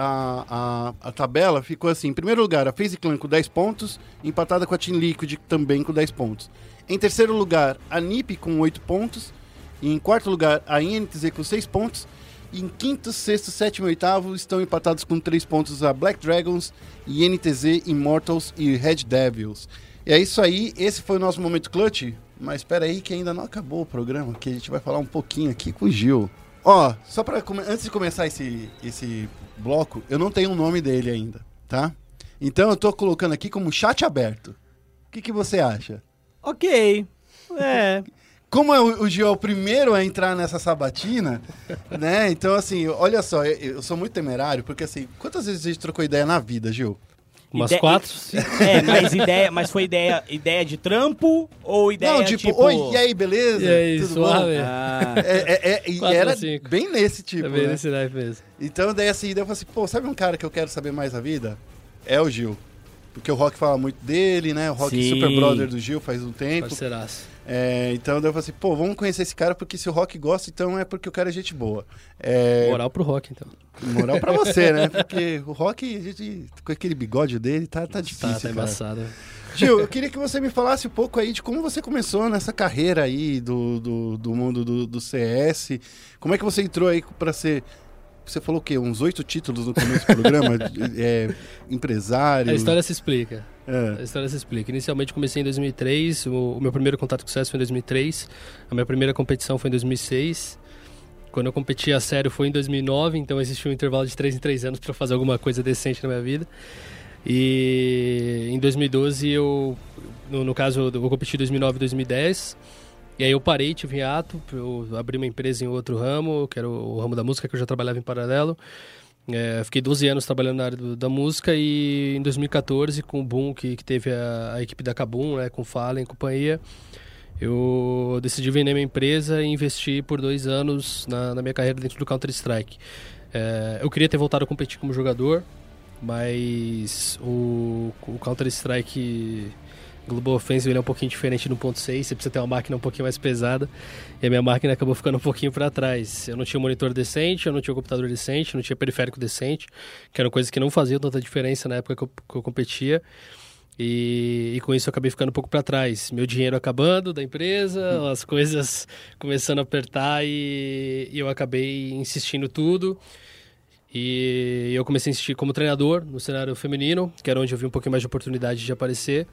a, a tabela, ficou assim: em primeiro lugar, a FaZe Clan com 10 pontos, empatada com a Team Liquid também com 10 pontos. Em terceiro lugar, a NiP com 8 pontos. E em quarto lugar, a INTZ com 6 pontos. E em quinto, sexto, sétimo e oitavo estão empatados com 3 pontos a Black Dragons, INTZ, Immortals e Red Devils. E é isso aí, esse foi o nosso momento clutch. Mas espera aí que ainda não acabou o programa, que a gente vai falar um pouquinho aqui com o Gil. Ó, só para antes de começar esse, esse bloco, eu não tenho o nome dele ainda, tá? Então eu tô colocando aqui como chat aberto. O que, que você acha? Ok. É. Como é o, o Gil é o primeiro a entrar nessa sabatina, né? Então, assim, olha só, eu, eu sou muito temerário, porque assim, quantas vezes a gente trocou ideia na vida, Gil? Umas Ide- quatro. É, mas ideia, mas foi ideia, ideia de trampo ou ideia não, tipo, oi, e aí, beleza? E aí, Tudo suave? bom? Ah, É, é, é, e Quatro era cinco. bem nesse tipo, Também né? nesse naipe mesmo. Então, daí assim, daí eu falei assim, pô, sabe um cara que eu quero saber mais da vida? É o Gil. Porque o Rock fala muito dele, né? O Rock é Sim. super brother do Gil faz um tempo. Parceiraço. É, então eu falei assim, pô, vamos conhecer esse cara, porque se o Rock gosta, então é porque o cara é gente boa. É, Moral pro rock, então. moral pra você, né? Porque o Rock, a gente, com aquele bigode dele, tá, tá difícil, Tá, tá cara. embaçado. Gil, eu queria que você me falasse um pouco aí de como você começou nessa carreira aí do, do, do mundo do, do CS. Como é que você entrou aí pra ser. Você falou o quê? Uns oito títulos no começo do programa? é, empresário. A história se explica. É. A história se explica. Inicialmente comecei em 2003, o, o meu primeiro contato com o sucesso foi em 2003, a minha primeira competição foi em 2006. Quando eu competi a sério foi em 2009, então existiu um intervalo de 3 em 3 anos para fazer alguma coisa decente na minha vida. E em 2012 eu, no, no caso, eu competi em 2009 e 2010. E aí eu parei, tive hiato, eu abri uma empresa em outro ramo, que era o, o ramo da música que eu já trabalhava em paralelo. É, fiquei 12 anos trabalhando na área do- da música e em 2014, com o boom que, que teve a, a equipe da Kabum, né, com Fallen e companhia, eu decidi vender minha empresa e investir por dois anos na, na minha carreira dentro do Counter-Strike. É, eu queria ter voltado a competir como jogador, mas o, o Counter-Strike Global Offensive ele é um pouquinho diferente no ponto 6, você precisa ter uma máquina um pouquinho mais pesada, e a minha máquina acabou ficando um pouquinho para trás. Eu não tinha um monitor decente, eu não tinha um computador decente, não tinha periférico decente, que eram coisas que não faziam tanta diferença na época que eu, que eu competia. E, e com isso eu acabei ficando um pouco para trás. Meu dinheiro acabando da empresa, as coisas começando a apertar e, e eu acabei insistindo tudo. E eu comecei a insistir como treinador no cenário feminino, que era onde eu vi um pouquinho mais de oportunidade de aparecer.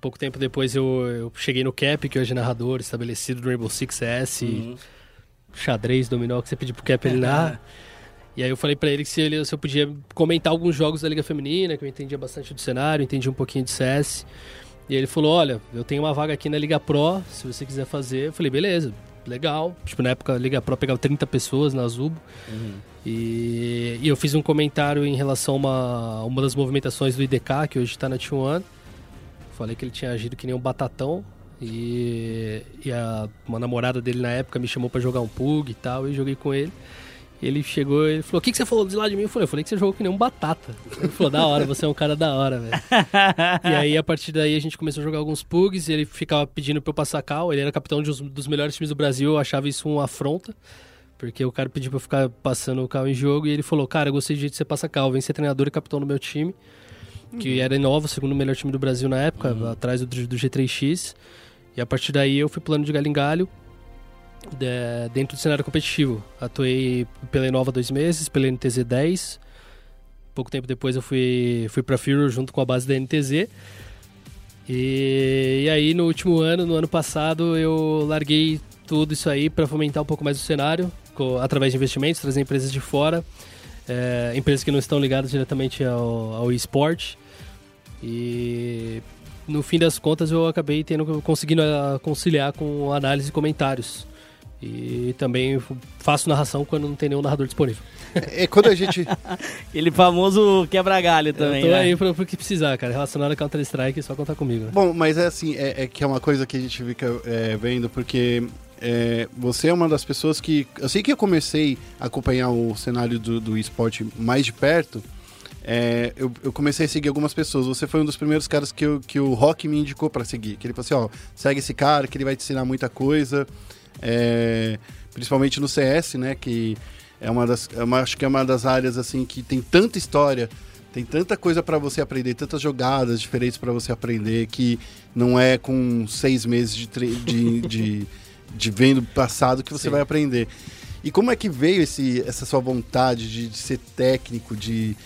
Pouco tempo depois eu, eu cheguei no Cap, que hoje é narrador estabelecido do Rainbow Six S, Uhum. xadrez, dominó, que você pediu pro Cap ele narra. E aí eu falei pra ele que se, ele se eu podia comentar alguns jogos da Liga Feminina, que eu entendia bastante do cenário, entendia um pouquinho de CS. E aí ele falou, olha, eu tenho uma vaga aqui na Liga Pro, se você quiser fazer. Eu falei, beleza, legal. Tipo, na época a Liga Pro pegava 30 pessoas na Zubo. E, e eu fiz um comentário em relação a uma, uma das movimentações do IDK, que hoje está na T1. Falei que ele tinha agido que nem um batatão E, e a, uma namorada dele na época me chamou pra jogar um pug e tal, e joguei com ele. Ele chegou e falou: O que, que você falou de lá de mim? Eu falei: Eu falei que você jogou que nem um batata. Ele falou: Da hora, você é um cara da hora, velho. e aí, a partir daí, a gente começou a jogar alguns pugs. E ele ficava pedindo pra eu passar cal. Ele era capitão de um dos melhores times do Brasil. Eu achava isso uma afronta. Porque o cara pediu pra eu ficar passando o cal em jogo. E ele falou: Cara, eu gostei de jeito que você passa cal. Vem ser treinador e capitão no meu time. Que era Inova, o segundo melhor time do Brasil na época, atrás do, do G3X. E a partir daí eu fui plano de galho em galho de- dentro do cenário competitivo. Atuei pela Inova dois meses, pela NTZ 10. Pouco tempo depois eu fui, fui pra Furo junto com a base da NTZ. E, e aí no último ano, no ano passado, eu larguei tudo isso aí para fomentar um pouco mais o cenário, co- através de investimentos, trazer empresas de fora, é, empresas que não estão ligadas diretamente ao, ao esporte. E no fim das contas eu acabei tendo conseguindo ah, conciliar com análise e comentários. E também faço narração quando não tem nenhum narrador disponível. É quando a gente. Aquele famoso quebra-galho também, eu tô né? aí pro, pro que precisar, cara. Relacionado a Counter-Strike, é só contar comigo. né? Bom, mas é assim, é, é que é uma coisa que a gente fica é, vendo, porque é, você é uma das pessoas que. Eu sei que eu comecei a acompanhar o cenário do, do esporte mais de perto. é, eu, eu comecei a seguir algumas pessoas. Você foi um dos primeiros caras que, eu- que o Rock me indicou pra seguir. Que ele falou assim: ó, segue esse cara, que ele vai te ensinar muita coisa. é, principalmente no CS, né? Que é uma das. é uma- acho que é uma das áreas assim que tem tanta história. Tem tanta coisa pra você aprender, tantas jogadas diferentes pra você aprender que não é com seis meses de, de, de, de vendo passado que você Sim. vai aprender. E como é que veio esse, essa sua vontade de, de ser técnico, de.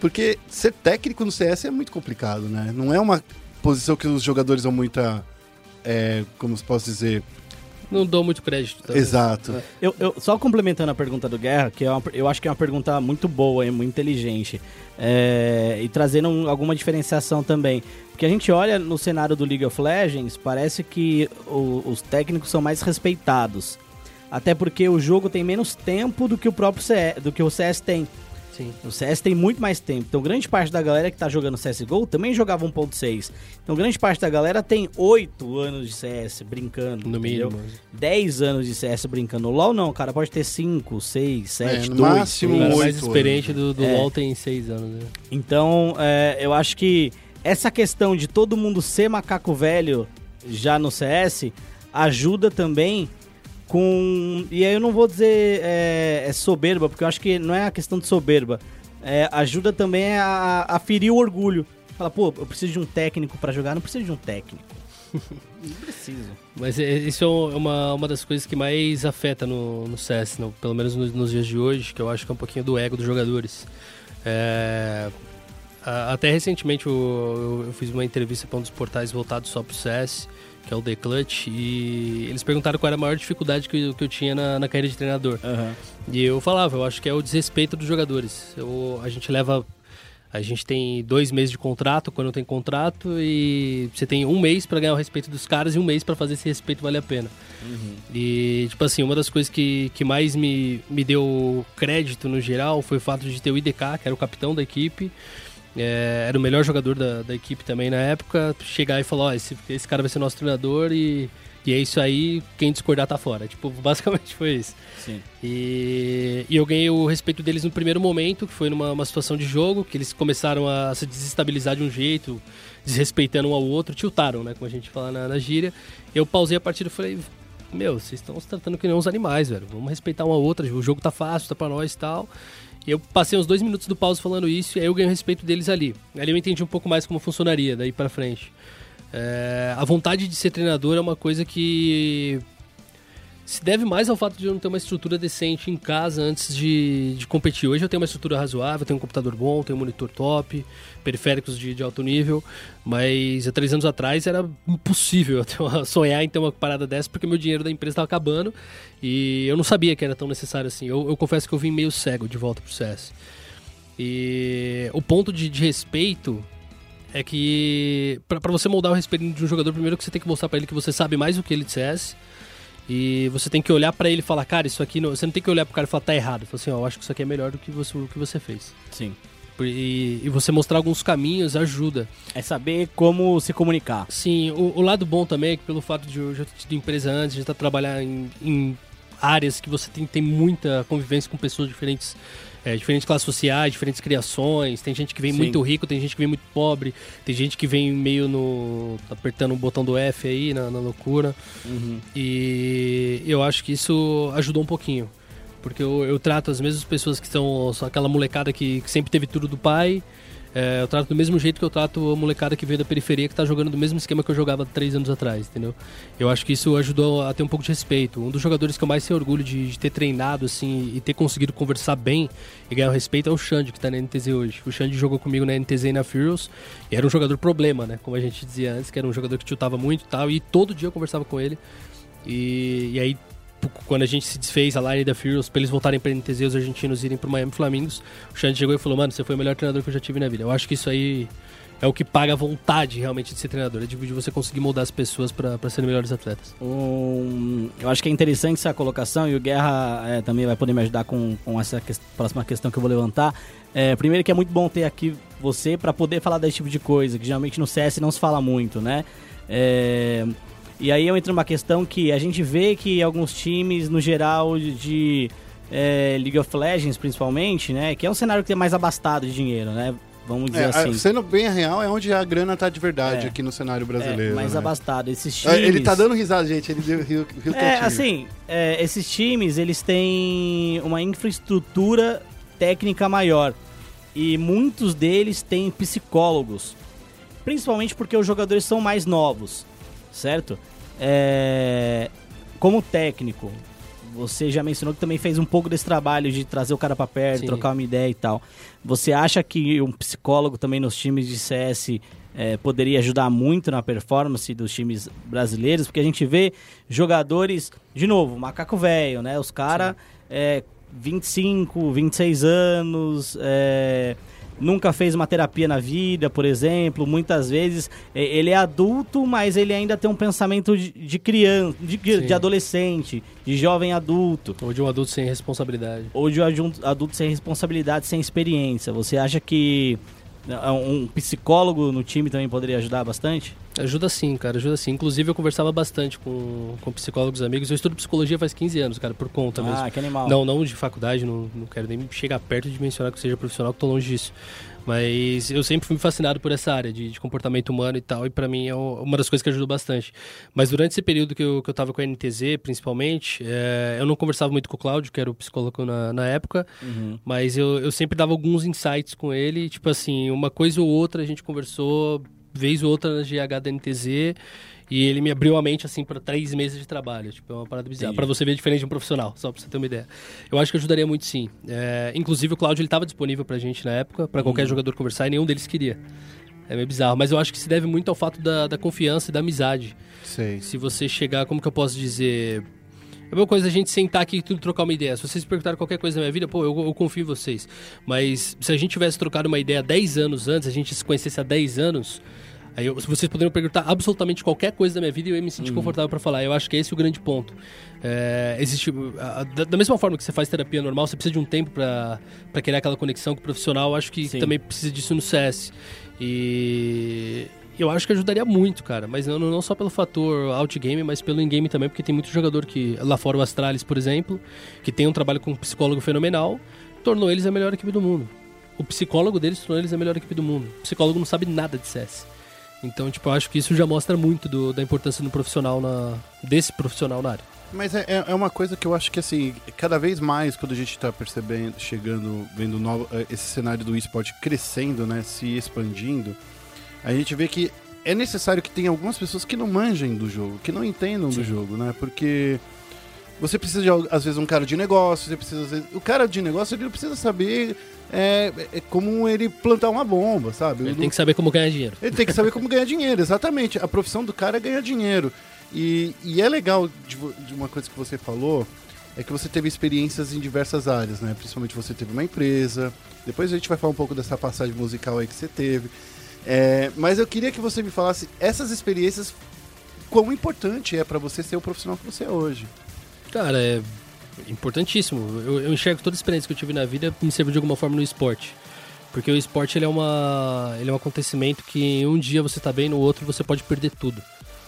Porque ser técnico no CS é muito complicado, né? Não é uma posição que os jogadores dão muita. É, como se posso dizer? Não dou muito crédito. tá? Exato. Eu, eu- só complementando a pergunta do Guerra, que é uma- eu acho que é uma pergunta muito boa e muito inteligente, é, e trazendo um- alguma diferenciação também. Porque a gente olha no cenário do League of Legends, parece que o- os técnicos são mais respeitados. Até porque o jogo tem menos tempo do que o próprio CS, do que o CS tem. Sim. O CS tem muito mais tempo. Então, grande parte da galera que tá jogando CSGO também jogava 1.6. Então, grande parte da galera tem 8 anos de CS brincando. No entendeu? mínimo. 10 anos de CS brincando. O LoL não, cara, pode ter 5, 6, 7, no 2. máximo O cara oito mais anos, experiente né? do, do É. LoL tem seis anos. Né? Então, é, eu acho que essa questão de todo mundo ser macaco velho já no CS ajuda também com. E aí eu não vou dizer é, é soberba, porque eu acho que não é a questão de soberba. É, ajuda também a, a ferir o orgulho. Fala, pô, eu preciso de um técnico pra jogar, não preciso de um técnico. não preciso. Mas é- isso é uma, uma das coisas que mais afeta no, no CS, no- pelo menos nos, nos dias de hoje, que eu acho que é um pouquinho do ego dos jogadores. É, até recentemente eu, eu- fiz uma entrevista para um dos portais voltados só pro CS, que é o The Clutch, e eles perguntaram qual era a maior dificuldade que eu, que eu tinha na, na carreira de treinador. E eu falava, eu acho que é o desrespeito dos jogadores. Eu, a gente leva. A gente tem dois meses de contrato quando tem contrato e você tem um mês pra ganhar o respeito dos caras e um mês pra fazer esse respeito valer a pena. E, tipo assim, uma das coisas que, que mais me, me deu crédito no geral foi o fato de ter o IDK, que era o capitão da equipe, é, era o melhor jogador da, da equipe também na época, chegar e falar: Ó, esse, esse cara vai ser nosso treinador e, e é isso aí, quem discordar tá fora. Tipo, basicamente foi isso. Sim. E, e eu ganhei o respeito deles no primeiro momento, que foi numa uma situação de jogo, que eles começaram a se desestabilizar de um jeito, desrespeitando um ao outro, tiltaram, né? Como a gente fala na, na gíria. Eu pausei a partida e falei, meu, vocês estão se tratando que nem uns animais, velho. Vamos respeitar um ao outro, o jogo tá fácil, tá pra nós e tal. Eu passei uns dois minutos do pause falando isso, e aí eu ganhei o respeito deles ali. Ali eu entendi um pouco mais como funcionaria daí pra frente. É, a vontade de ser treinador é uma coisa que se deve mais ao fato de eu não ter uma estrutura decente em casa antes de, de competir. Hoje eu tenho uma estrutura razoável, tenho um computador bom, tenho um monitor top, periféricos de, de alto nível, mas há três anos atrás era impossível uma- sonhar em ter uma parada dessa porque meu dinheiro da empresa estava acabando e eu não sabia que era tão necessário assim. Eu, eu confesso que eu vim meio cego de volta pro CS. E o ponto de, de respeito é que pra você moldar o respeito de um jogador, primeiro que você tem que mostrar pra ele que você sabe mais do que ele de CS. E você tem que olhar pra ele e falar, cara, isso aqui não... você não tem que olhar pro cara e falar tá errado. Falar assim, ó, eu acho que isso aqui é melhor do que você, o que você fez. Sim. E, e você mostrar alguns caminhos ajuda. É saber como se comunicar. Sim, o, o lado bom também é que pelo fato de eu já ter tido empresa antes, de estar trabalhando em, em áreas que você tem, tem muita convivência com pessoas diferentes, é, diferentes classes sociais, diferentes criações. Tem gente que vem Sim. muito rico, tem gente que vem muito pobre, tem gente que vem meio no. apertando o botão do F aí, na, na loucura. E eu acho que isso ajudou um pouquinho. Porque eu, eu trato as mesmas pessoas que são são aquela molecada que, que sempre teve tudo do pai. É, eu trato do mesmo jeito que eu trato a molecada que veio da periferia que tá jogando do mesmo esquema que eu jogava três anos atrás, entendeu? Eu acho que isso ajudou a ter um pouco de respeito. Um dos jogadores que eu mais tenho orgulho de, de ter treinado, assim, e ter conseguido conversar bem e ganhar o respeito é o Xande, que tá na NTZ hoje. O Xande jogou comigo na NTZ e na Furious, e era um jogador problema, né? Como a gente dizia antes, que era um jogador que chutava muito e tal, e todo dia eu conversava com ele. E, e aí, quando a gente se desfez a line da Furious, pra eles voltarem pra NTZ, os argentinos irem pro Miami Flamingos, o Xande chegou e falou, mano, você foi o melhor treinador que eu já tive na vida. Eu acho que isso aí é o que paga a vontade realmente de ser treinador, é de de você conseguir moldar as pessoas pra serem melhores atletas. Um, eu acho que é interessante essa colocação e o Guerra é, também vai poder me ajudar com, com essa ques- próxima questão que eu vou levantar. É, primeiro que é muito bom ter aqui você para poder falar desse tipo de coisa, que geralmente no CS não se fala muito, né? É, e aí eu entro numa questão que a gente vê que alguns times, no geral, de, é, League of Legends principalmente, né? Que é um cenário que é mais abastado de dinheiro, né? Vamos dizer É, assim. Sendo bem real, é onde a grana tá de verdade É. aqui no cenário É, brasileiro. mais né? abastado. Esses Ah, times... Ele tá dando risada, gente. Ele deu, riu, riu É, assim, é, esses times, eles têm uma infraestrutura técnica maior. E muitos deles têm psicólogos. Principalmente porque os jogadores são mais novos, certo? É, como técnico, você já mencionou que também fez um pouco desse trabalho de trazer o cara pra perto, Sim. trocar uma ideia e tal. Você acha que um psicólogo também nos times de CS é, poderia ajudar muito na performance dos times brasileiros? Porque a gente vê jogadores, de novo, macaco velho, né? Os caras, é, 25, 26 anos, é, nunca fez uma terapia na vida, por exemplo. Muitas vezes é, ele é adulto, mas ele ainda tem um pensamento de, de criança, de, de adolescente, de jovem adulto Ou de um adulto sem responsabilidade. ou de um adulto sem responsabilidade, sem experiência. Você acha que um psicólogo no time também poderia ajudar bastante? Ajuda sim, cara, ajuda sim. Inclusive eu conversava bastante com, com psicólogos amigos. Eu estudo psicologia faz 15 anos, cara, por conta mesmo. Ah, que animal. Não, não de faculdade, não, não quero nem chegar perto de mencionar que eu seja profissional, que tô longe disso. Mas eu sempre fui fascinado por essa área de, de comportamento humano e tal, e pra mim é uma das coisas que ajudou bastante. Mas durante esse período que eu, que eu tava com a NTZ, principalmente, é, eu não conversava muito com o Cláudio, que era o psicólogo na, na época, Uhum. mas eu, eu sempre dava alguns insights com ele, tipo assim, uma coisa ou outra a gente conversou, vez ou outra na GH da NTZ, e ele me abriu a mente, assim, para três meses de trabalho. Tipo, é uma parada bizarra. Pra você ver diferente de um profissional, só pra você ter uma ideia. Eu acho que ajudaria muito, sim. É, inclusive, o Cláudio, ele tava disponível pra gente na época, pra qualquer jogador conversar, e nenhum deles queria. É meio bizarro. Mas eu acho que se deve muito ao fato da, da confiança e da amizade. Sei. Se você chegar, como que eu posso dizer... É a mesma coisa a gente sentar aqui e tudo trocar uma ideia. Se vocês perguntarem qualquer coisa na minha vida, pô, eu, eu confio em vocês. Mas se a gente tivesse trocado uma ideia 10 anos antes, a gente se conhecesse há 10 anos, aí eu- vocês poderiam perguntar absolutamente qualquer coisa da minha vida e eu ia me sentir confortável pra falar. Eu acho que esse é o grande ponto. É, existe, a- da, da mesma forma que você faz terapia normal, você precisa de um tempo pra criar aquela conexão com o profissional. Eu acho que Sim. também precisa disso no CS. E eu acho que ajudaria muito, cara. Mas não, não só pelo fator outgame, mas pelo in-game também, porque tem muito jogador que, lá fora o Astralis, por exemplo, que tem um trabalho com um psicólogo fenomenal, tornou eles a melhor equipe do mundo. O psicólogo deles tornou eles a melhor equipe do mundo. O psicólogo não sabe nada de CS. Então, tipo, eu acho que isso já mostra muito do- da importância do profissional na, desse profissional na área. Mas é, é- é uma coisa que eu acho que, assim, cada vez mais, quando a gente tá percebendo, chegando, vendo novo, eh, esse cenário do esporte crescendo, né, se expandindo, a gente vê que é necessário que tenha algumas pessoas que não manjem do jogo, que não entendam do jogo, né, porque você precisa de, às vezes, um cara de negócio, você precisa, às vezes, o cara de negócio, ele precisa saber é, é como ele plantar uma bomba, sabe? Ele tem que saber como ganhar dinheiro. ele tem que saber como ganhar dinheiro, exatamente. A profissão do cara é ganhar dinheiro. E, e é legal de, de uma coisa que você falou, é que você teve experiências em diversas áreas, né? Principalmente você teve uma empresa. Depois a gente vai falar um pouco dessa passagem musical aí que você teve. É, mas eu queria que você me falasse essas experiências, quão importante é pra você ser o profissional que você é hoje. Cara, é importantíssimo. Eu, eu enxergo toda a experiência que eu tive na vida me serviu de alguma forma no esporte. Porque o esporte ele é, uma, ele é um acontecimento que um dia você tá bem, no outro você pode perder tudo.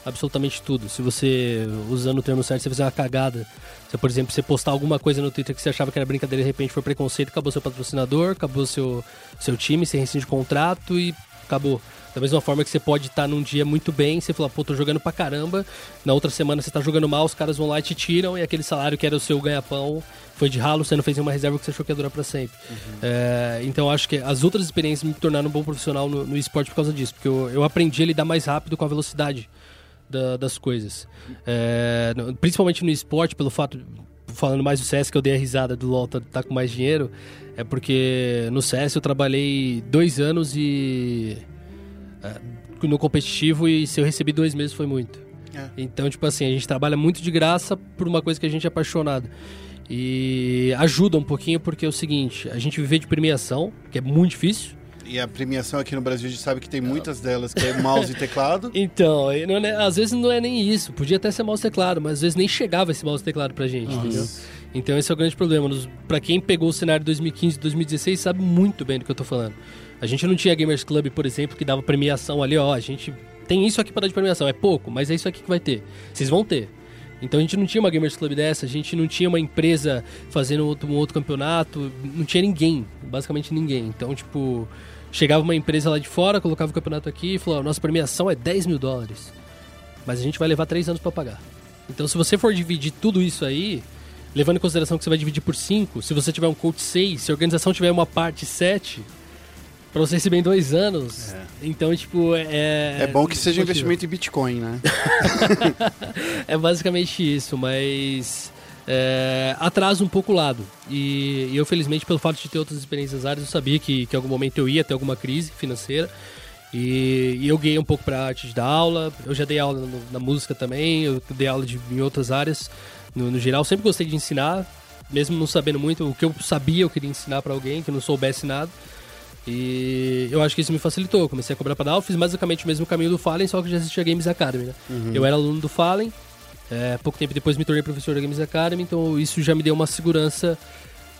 Absolutamente tudo. Se você, usando o termo certo, você fizer uma cagada. Se, por exemplo, você postar alguma coisa no Twitter que você achava que era brincadeira e de repente foi preconceito, acabou seu patrocinador, acabou seu, seu time, você rescinde contrato e acabou. Da mesma forma que você pode estar num dia muito bem, você fala, pô, tô jogando pra caramba, na outra semana você tá jogando mal, os caras vão lá e te tiram, e aquele salário que era o seu ganha-pão foi de ralo, você não fez nenhuma reserva que você achou que ia durar pra sempre. É, então acho que as outras experiências me tornaram um bom profissional no, no esporte por causa disso, porque eu, eu aprendi a lidar mais rápido com a velocidade da- das coisas. É, principalmente no esporte, pelo fato, falando mais do CS, que eu dei a risada do LoL tá, tá com mais dinheiro, é porque no CS eu trabalhei dois anos e. é, no competitivo e se eu recebi dois meses foi muito. É. Então, tipo assim, a gente trabalha muito de graça por uma coisa que a gente é apaixonado. E ajuda um pouquinho porque é o seguinte, a gente viver de premiação, que é muito difícil. E a premiação aqui no Brasil, a gente sabe que tem muitas delas que é mouse e teclado. Então, não é- às vezes não é nem isso. Podia até ser mouse e teclado, mas às vezes nem chegava esse mouse e teclado pra gente, entendeu? Então esse é o grande problema. Pra quem pegou o cenário de 2015 e 2016, sabe muito bem do que eu tô falando. A gente não tinha Gamers Club, por exemplo, que dava premiação ali, ó, a gente tem isso aqui para dar de premiação. É pouco, mas é isso aqui que vai ter. Vocês vão ter. Então a gente não tinha uma Gamers Club dessa, a gente não tinha uma empresa fazendo outro, um outro campeonato, não tinha ninguém, basicamente ninguém. Então, tipo, chegava uma empresa lá de fora, colocava o campeonato aqui e falou: "Ó, nossa premiação é 10 mil dólares, mas a gente vai levar 3 anos para pagar. Então, se você for dividir tudo isso aí, levando em consideração que você vai dividir por 5, se você tiver um coach 6, se a organização tiver uma parte 7, pra você receber em dois anos, então, tipo, é... É bom que seja investimento em Bitcoin, né? É basicamente isso, mas é, atrasa um pouco o lado. E, e eu, felizmente, pelo fato de ter outras experiências áreas, eu sabia que, que em algum momento eu ia ter alguma crise financeira. E, e eu ganhei um pouco pra arte de dar aula. Eu já dei aula no- na música também, eu dei aula de, em outras áreas. No, no geral, sempre gostei de ensinar, mesmo não sabendo muito. O que eu sabia, eu queria ensinar pra alguém que não soubesse nada. E eu acho que isso me facilitou. Eu comecei a cobrar pra dar aula, fiz basicamente o mesmo caminho do Fallen, só que já existia Games Academy, né? Eu era aluno do Fallen, é, pouco tempo depois me tornei professor da Games Academy, então isso já me deu uma segurança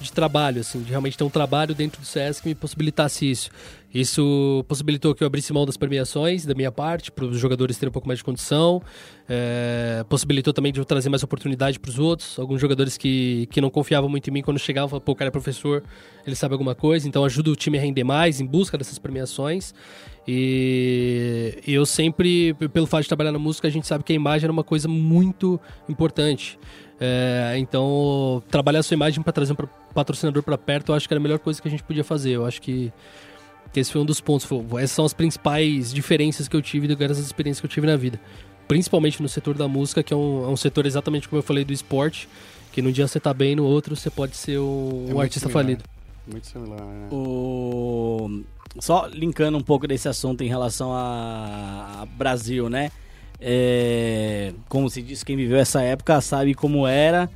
de trabalho, assim, de realmente ter um trabalho dentro do CS que me possibilitasse isso. Isso possibilitou que eu abrisse mão das premiações da minha parte, para os jogadores terem um pouco mais de condição. É, possibilitou também de eu trazer mais oportunidade para os outros. Alguns jogadores que, que não confiavam muito em mim quando chegavam, falavam, pô, o cara é professor, ele sabe alguma coisa, então ajuda o time a render mais em busca dessas premiações. E eu sempre, pelo fato de trabalhar na música, a gente sabe que a imagem era uma coisa muito importante. É, então, trabalhar a sua imagem para trazer um patrocinador para perto, eu acho que era a melhor coisa que a gente podia fazer. Eu acho que, que esse foi um dos pontos. Foi- essas são as principais diferenças que eu tive das experiências que eu tive na vida. Principalmente no setor da música, que é um, é um setor exatamente como eu falei do esporte, que num dia você tá bem, no outro você pode ser um, É um artista similar. falido. Muito similar, né? O... Só linkando um pouco desse assunto em relação a Brasil, né? É, Como se diz, quem viveu essa época sabe como era.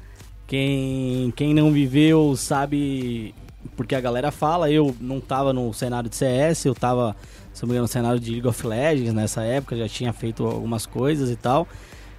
Quem, quem não viveu sabe porque a galera fala. Eu não tava no cenário de CS, eu tava, se não me engano, no cenário de League of Legends nessa época, já tinha feito algumas coisas e tal.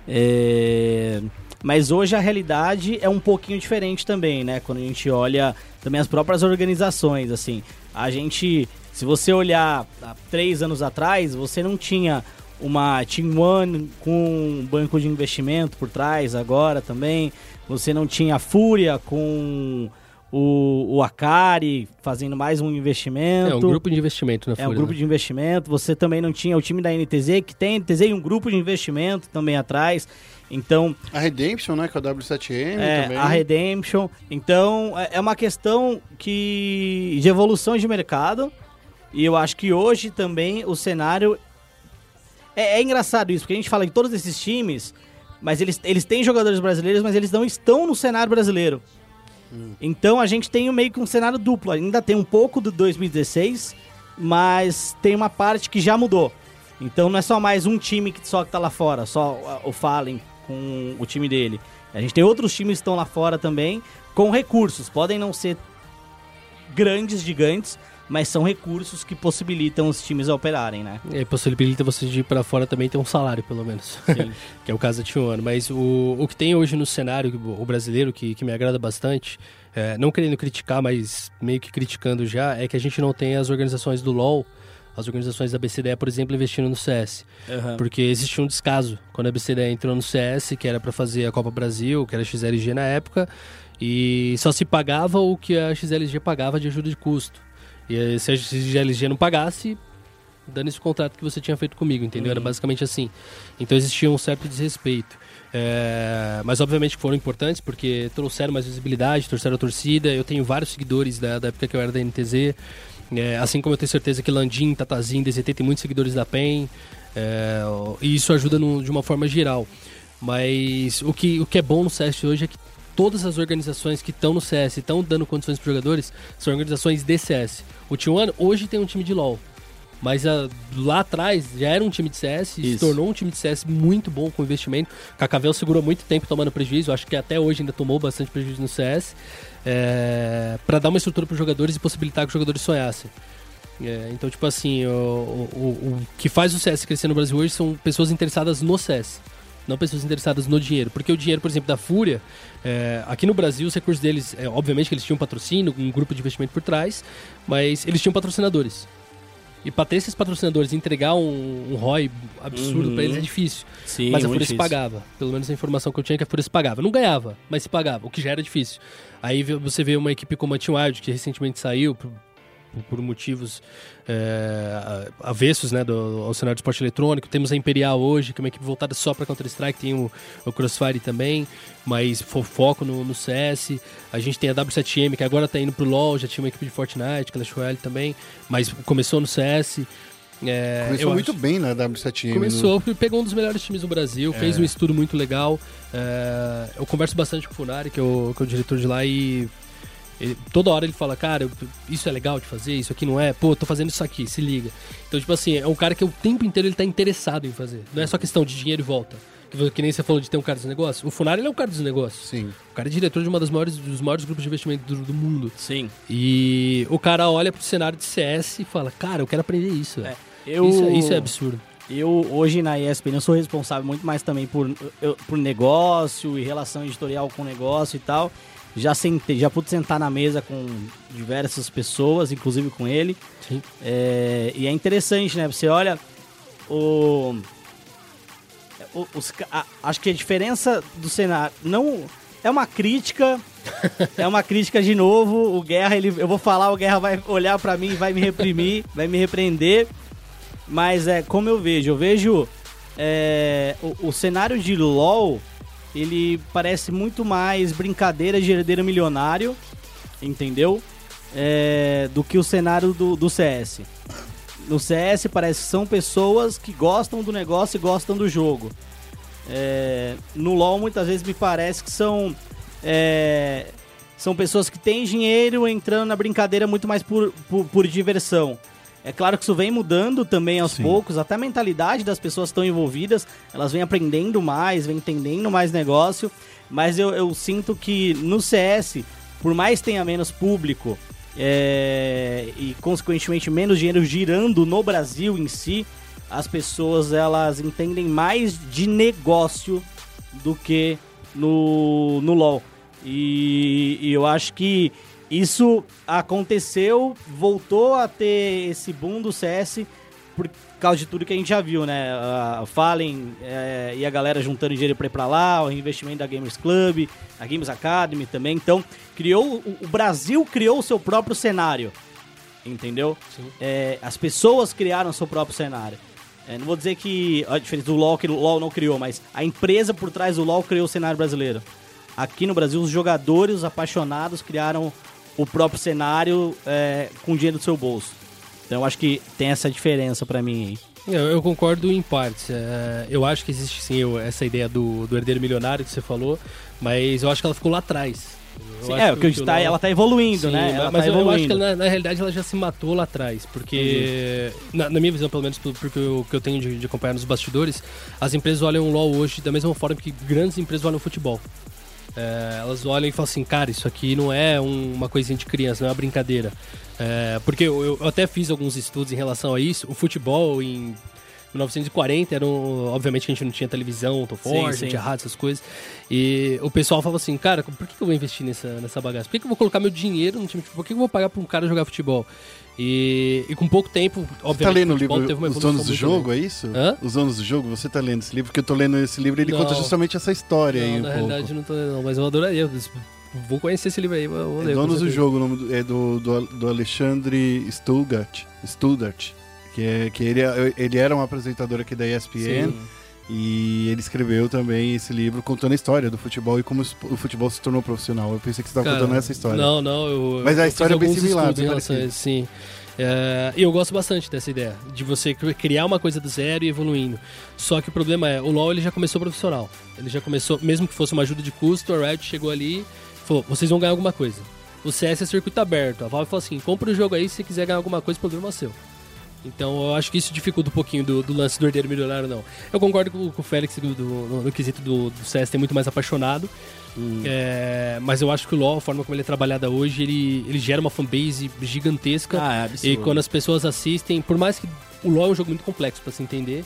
É, Mas hoje a realidade é um pouquinho diferente também, né? Quando a gente olha também as próprias organizações, assim. A gente, se você olhar há três anos atrás, você não tinha uma Team One com um banco de investimento por trás agora também. Você não tinha a Fúria com o, o Akari fazendo mais um investimento. É um grupo de investimento, na É um Fúria, grupo né? de investimento. Você também não tinha o time da NTZ, que tem NTZ e um grupo de investimento também atrás. Então, A Redemption, né? Com a W7M é, também. a Redemption. Então, é é uma questão que de evolução de mercado. E eu acho que hoje também o cenário. É, é engraçado isso, porque a gente fala de todos esses times, mas eles, eles têm jogadores brasileiros, mas eles não estão no cenário brasileiro. Então a gente tem meio que um cenário duplo. Ainda tem um pouco do 2016, mas tem uma parte que já mudou. Então não é só mais um time que só que tá lá fora, só o Fallen com o time dele. A gente tem outros times que estão lá fora também, com recursos. Podem não ser grandes, gigantes, mas são recursos que possibilitam os times a operarem, né? E aí possibilita você de ir pra fora também ter um salário, pelo menos. Sim. que é o caso da Tijuana. Mas o, o que tem hoje no cenário, o brasileiro, que, que me agrada bastante, é, não querendo criticar, mas meio que criticando já, é que a gente não tem as organizações do LoL, as organizações da BCDE, por exemplo, investindo no CS. Aham. Porque existia um descaso quando a BCDE entrou no CS, que era pra fazer a Copa Brasil, que era a XLG na época, e só se pagava o que a XLG pagava de ajuda de custo. E aí, se a XLG não pagasse, dane-se o contrato que você tinha feito comigo, entendeu? Era basicamente assim. Então existia um certo desrespeito. É, mas obviamente que foram importantes porque trouxeram mais visibilidade, trouxeram a torcida. Eu tenho vários seguidores da, da época que eu era da NTZ. É, assim como eu tenho certeza que Landim, Tatazinho, DZT tem muitos seguidores da PEN. é, e isso ajuda no- de uma forma geral. Mas o que, o que é bom no CS hoje é que todas as organizações que estão no CS e estão dando condições para jogadores são organizações de CS. O T1 hoje tem um time de LoL. Mas ah, lá atrás já era um time de CS e se tornou um time de CS muito bom com investimento. Cacavel segurou muito tempo tomando prejuízo, acho que até hoje ainda tomou bastante prejuízo no CS, é, para dar uma estrutura para os jogadores e possibilitar que os jogadores sonhassem. É, então, tipo assim, o, o- o- o que faz o CS crescer no Brasil hoje são pessoas interessadas no CS, não pessoas interessadas no dinheiro. Porque o dinheiro, por exemplo, da Fúria, é, aqui no Brasil, os recursos deles, é, obviamente que eles tinham patrocínio, um grupo de investimento por trás, mas eles tinham patrocinadores. E para ter esses patrocinadores entregar um, um ROI absurdo Uhum. pra eles é difícil. Sim, mas a Fúria se pagava. Pelo menos a informação que eu tinha é que a Fúria se pagava. Não ganhava, mas se pagava, o que já era difícil. Aí você vê uma equipe como a Team Wild, que recentemente saiu por, motivos é, avessos né, do, ao cenário do esporte eletrônico. Temos a Imperial hoje, que é uma equipe voltada só para Counter-Strike. Tem o, o Crossfire também, mas fo- foco no, no CS. A gente tem a W7M, que agora tá indo pro LoL. Já tinha uma equipe de Fortnite, Clash Royale também, mas começou no CS. É, Começou muito acho- bem na W7M. Começou, pegou um dos melhores times do Brasil, É. fez um estudo muito legal. É, eu converso bastante com o Funari, que é o, que é o diretor de lá, e ele- toda hora ele fala, cara, eu- isso é legal de fazer, isso aqui não é, pô, eu tô fazendo isso aqui, se liga. Então, tipo assim, é um cara que o tempo inteiro ele tá interessado em fazer. Não é só questão de dinheiro e volta. Que, que nem você falou de ter um cara dos negócios. O Funari ele é um cara dos negócios. Sim. O cara é diretor de uma das maiores, dos maiores grupos de investimento do, do mundo. Sim. E o cara olha pro cenário de CS e fala, cara, eu quero aprender isso. velho. Eu, Isso, é- isso é absurdo. Eu, hoje na ESPN, eu sou responsável muito mais também por, eu- por negócio e relação editorial com negócio e tal. Já sentei, já pude sentar na mesa com diversas pessoas, inclusive com ele. Sim. É, e é interessante, né? Você olha o, os a- acho que a diferença do cenário não é uma crítica, é uma crítica de novo. O Guerra, ele, eu vou falar, o Guerra vai olhar pra mim, e vai me reprimir, vai me repreender. Mas é como eu vejo, eu vejo é, o, o cenário de LoL, ele parece muito mais brincadeira de herdeiro milionário, entendeu? É, do que o cenário do, do CS. No CS parece que são pessoas que gostam do negócio e gostam do jogo. É, no LoL muitas vezes me parece que são é, são pessoas que têm dinheiro entrando na brincadeira muito mais por, por, por diversão. É claro que isso vem mudando também aos Sim. poucos, até a mentalidade das pessoas que estão envolvidas, elas vêm aprendendo mais, vêm entendendo mais negócio, mas eu, eu sinto que no CS, por mais tenha menos público é, e consequentemente menos dinheiro girando no Brasil em si, as pessoas elas entendem mais de negócio do que no, no LoL. E, e eu acho que isso aconteceu, voltou a ter esse boom do CS por causa de tudo que a gente já viu, né? A Fallen é, e a galera juntando dinheiro pra ir pra lá, o investimento da Gamers Club, a Games Academy também. Então, criou o, Brasil criou o seu próprio cenário, entendeu? Sim. É, as pessoas criaram o seu próprio cenário. É, não vou dizer que a diferença do LoL que o LoL não criou, mas a empresa por trás do LoL criou o cenário brasileiro. Aqui no Brasil, os jogadores, os apaixonados, criaram o próprio cenário é, com dinheiro do seu bolso. Então eu acho que tem essa diferença pra mim aí. Eu, eu concordo em partes. É, eu acho que existe sim eu- essa ideia do, do herdeiro milionário que você falou, mas eu acho que ela ficou lá atrás. Sim, é, o que o tá, LoL- ela tá evoluindo, Sim, né? Ela mas tá eu, eu acho evoluindo. que ela, na, realidade ela já se matou lá atrás, porque na, na minha visão, pelo menos porque eu, que eu tenho de, de acompanhar nos bastidores, as empresas olham o LoL hoje da mesma forma que grandes empresas olham o futebol. É, elas olham e falam assim, cara, isso aqui não é um- uma coisinha de criança, não é uma brincadeira. É, porque eu, eu até fiz alguns estudos em relação a isso. O futebol em 1940 era um, obviamente que a gente não tinha televisão tão forte, não tinha rádio, essas coisas. E o pessoal falava assim, cara, por que, eu vou investir nessa, nessa bagaça? Por que, eu vou colocar meu dinheiro no time de futebol? Por que, que eu vou pagar pra um cara jogar futebol? E, e com pouco tempo, Você tá obviamente, lendo o livro Os Donos do Jogo, grande. é isso? Hã? Os Donos do Jogo, você tá lendo esse livro? Porque eu tô lendo esse livro e ele Não. conta justamente essa história aí Não, um na pouco. realidade não tô lendo, não, mas eu adoraria. Vou conhecer esse livro aí, vou É ler. com Donos do. Jogo, o nome é do, do, do Alexandre Stugart, Studart, que, é, que ele, é- ele era um apresentador aqui da ESPN Sim. E ele escreveu também esse livro contando a história do futebol e como o futebol se tornou profissional. Eu pensei que você estava contando essa história. Não, não, eu. Mas a história é bem similar, bem em relação sim. É, E eu gosto bastante dessa ideia, de você cri- criar uma coisa do zero e evoluindo. Só que o problema é, o LoL ele já começou profissional. Ele já começou, mesmo que fosse uma ajuda de custo, a Riot chegou ali e falou, vocês vão ganhar alguma coisa. O CS é circuito aberto. A Valve falou assim, compra o jogo aí, se você quiser ganhar alguma coisa, o problema é seu. Então eu acho que isso dificulta um pouquinho do, do lance do herdeiro milionário, não. Eu concordo com, com o Félix do, do- no, no quesito do, do CS ter muito mais apaixonado. É, mas eu acho que o LoL, a forma como ele é trabalhada hoje, ele, ele gera uma fanbase gigantesca. Ah, é absurdo. e quando as pessoas assistem, por mais que o LoL é um jogo muito complexo pra se entender,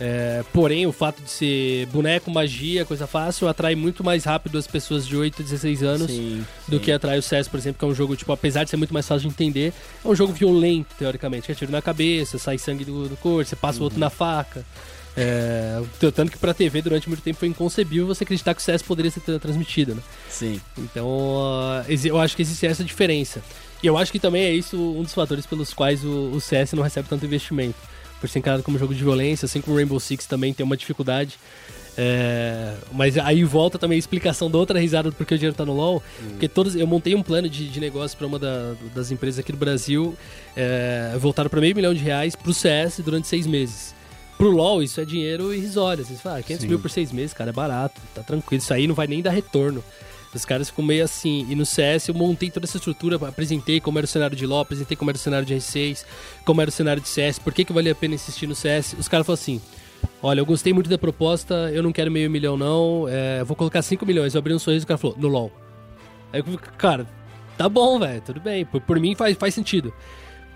é, porém o fato de ser boneco, magia, coisa fácil, atrai muito mais rápido as pessoas de 8 a 16 anos Sim, do sim. que atrai o CS, por exemplo, que é um jogo, tipo, apesar de ser muito mais fácil de entender, é um jogo violento, teoricamente. Que é tiro na cabeça, sai sangue do, do corpo, você passa o Uhum. outro na faca. É, tanto que pra TV, durante muito tempo, foi inconcebível você acreditar que o CS poderia ser tra- transmitido, né? Sim. Então, ah, eu acho que existe essa diferença. E eu acho que também é isso um dos fatores pelos quais o, o CS não recebe tanto investimento. Por ser encarado como jogo de violência, assim como o Rainbow Six também tem uma dificuldade. É, mas aí volta também a explicação da outra risada do porquê o dinheiro tá no LoL. Porque todos, eu montei um plano de, de negócio para uma da- das empresas aqui do Brasil. É, voltaram para meio milhão de reais pro CS durante seis meses. Pro LoL, isso é dinheiro irrisório. Vocês falam, ah, 500 Sim. mil por seis meses, cara, é barato, tá tranquilo. Isso aí não vai nem dar retorno. Os caras ficam meio assim. E no CS eu montei toda essa estrutura, apresentei como era o cenário de LoL, apresentei como era o cenário de R6, como era o cenário de CS, por que, que valia a pena insistir no CS. Os caras falaram assim: Olha, eu gostei muito da proposta, eu não quero meio milhão, não, é, vou colocar 5 milhões. Eu abri um sorriso e o cara falou: No LoL. Aí eu cara, tá bom, velho, tudo bem. Por, por mim faz, faz sentido.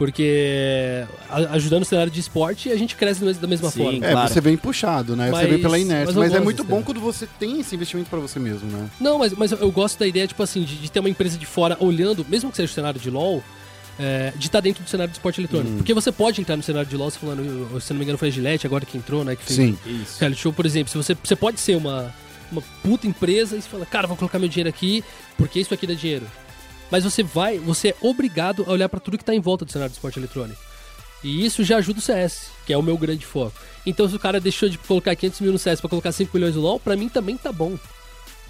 Porque ajudando o cenário de esporte, a gente cresce da mes- da mesma Sim. forma. É, Claro. você vem puxado, né? você Mas- vem pela inércia. mas Mas, é muito bom quando você tem esse investimento pra você mesmo, né? Não, mas, mas eu gosto da ideia, tipo assim, de, de ter uma empresa de fora olhando, mesmo que seja o cenário de LoL, é, de estar dentro do cenário de esporte eletrônico. Porque você pode entrar no cenário de LoL, você falando, se não me engano foi a Gillette agora que entrou, né? Que fez Sim. Isso. reality show, por exemplo. Se você, você pode ser uma, uma puta empresa e você fala, cara, vou colocar meu dinheiro aqui porque isso aqui dá dinheiro. Mas você vai, você é obrigado a olhar pra tudo que tá em volta do cenário do esporte eletrônico. E isso já ajuda o CS, que é o meu grande foco. Então se o cara deixou de colocar 500 mil no CS pra colocar 5 milhões no LoL, pra mim também tá bom.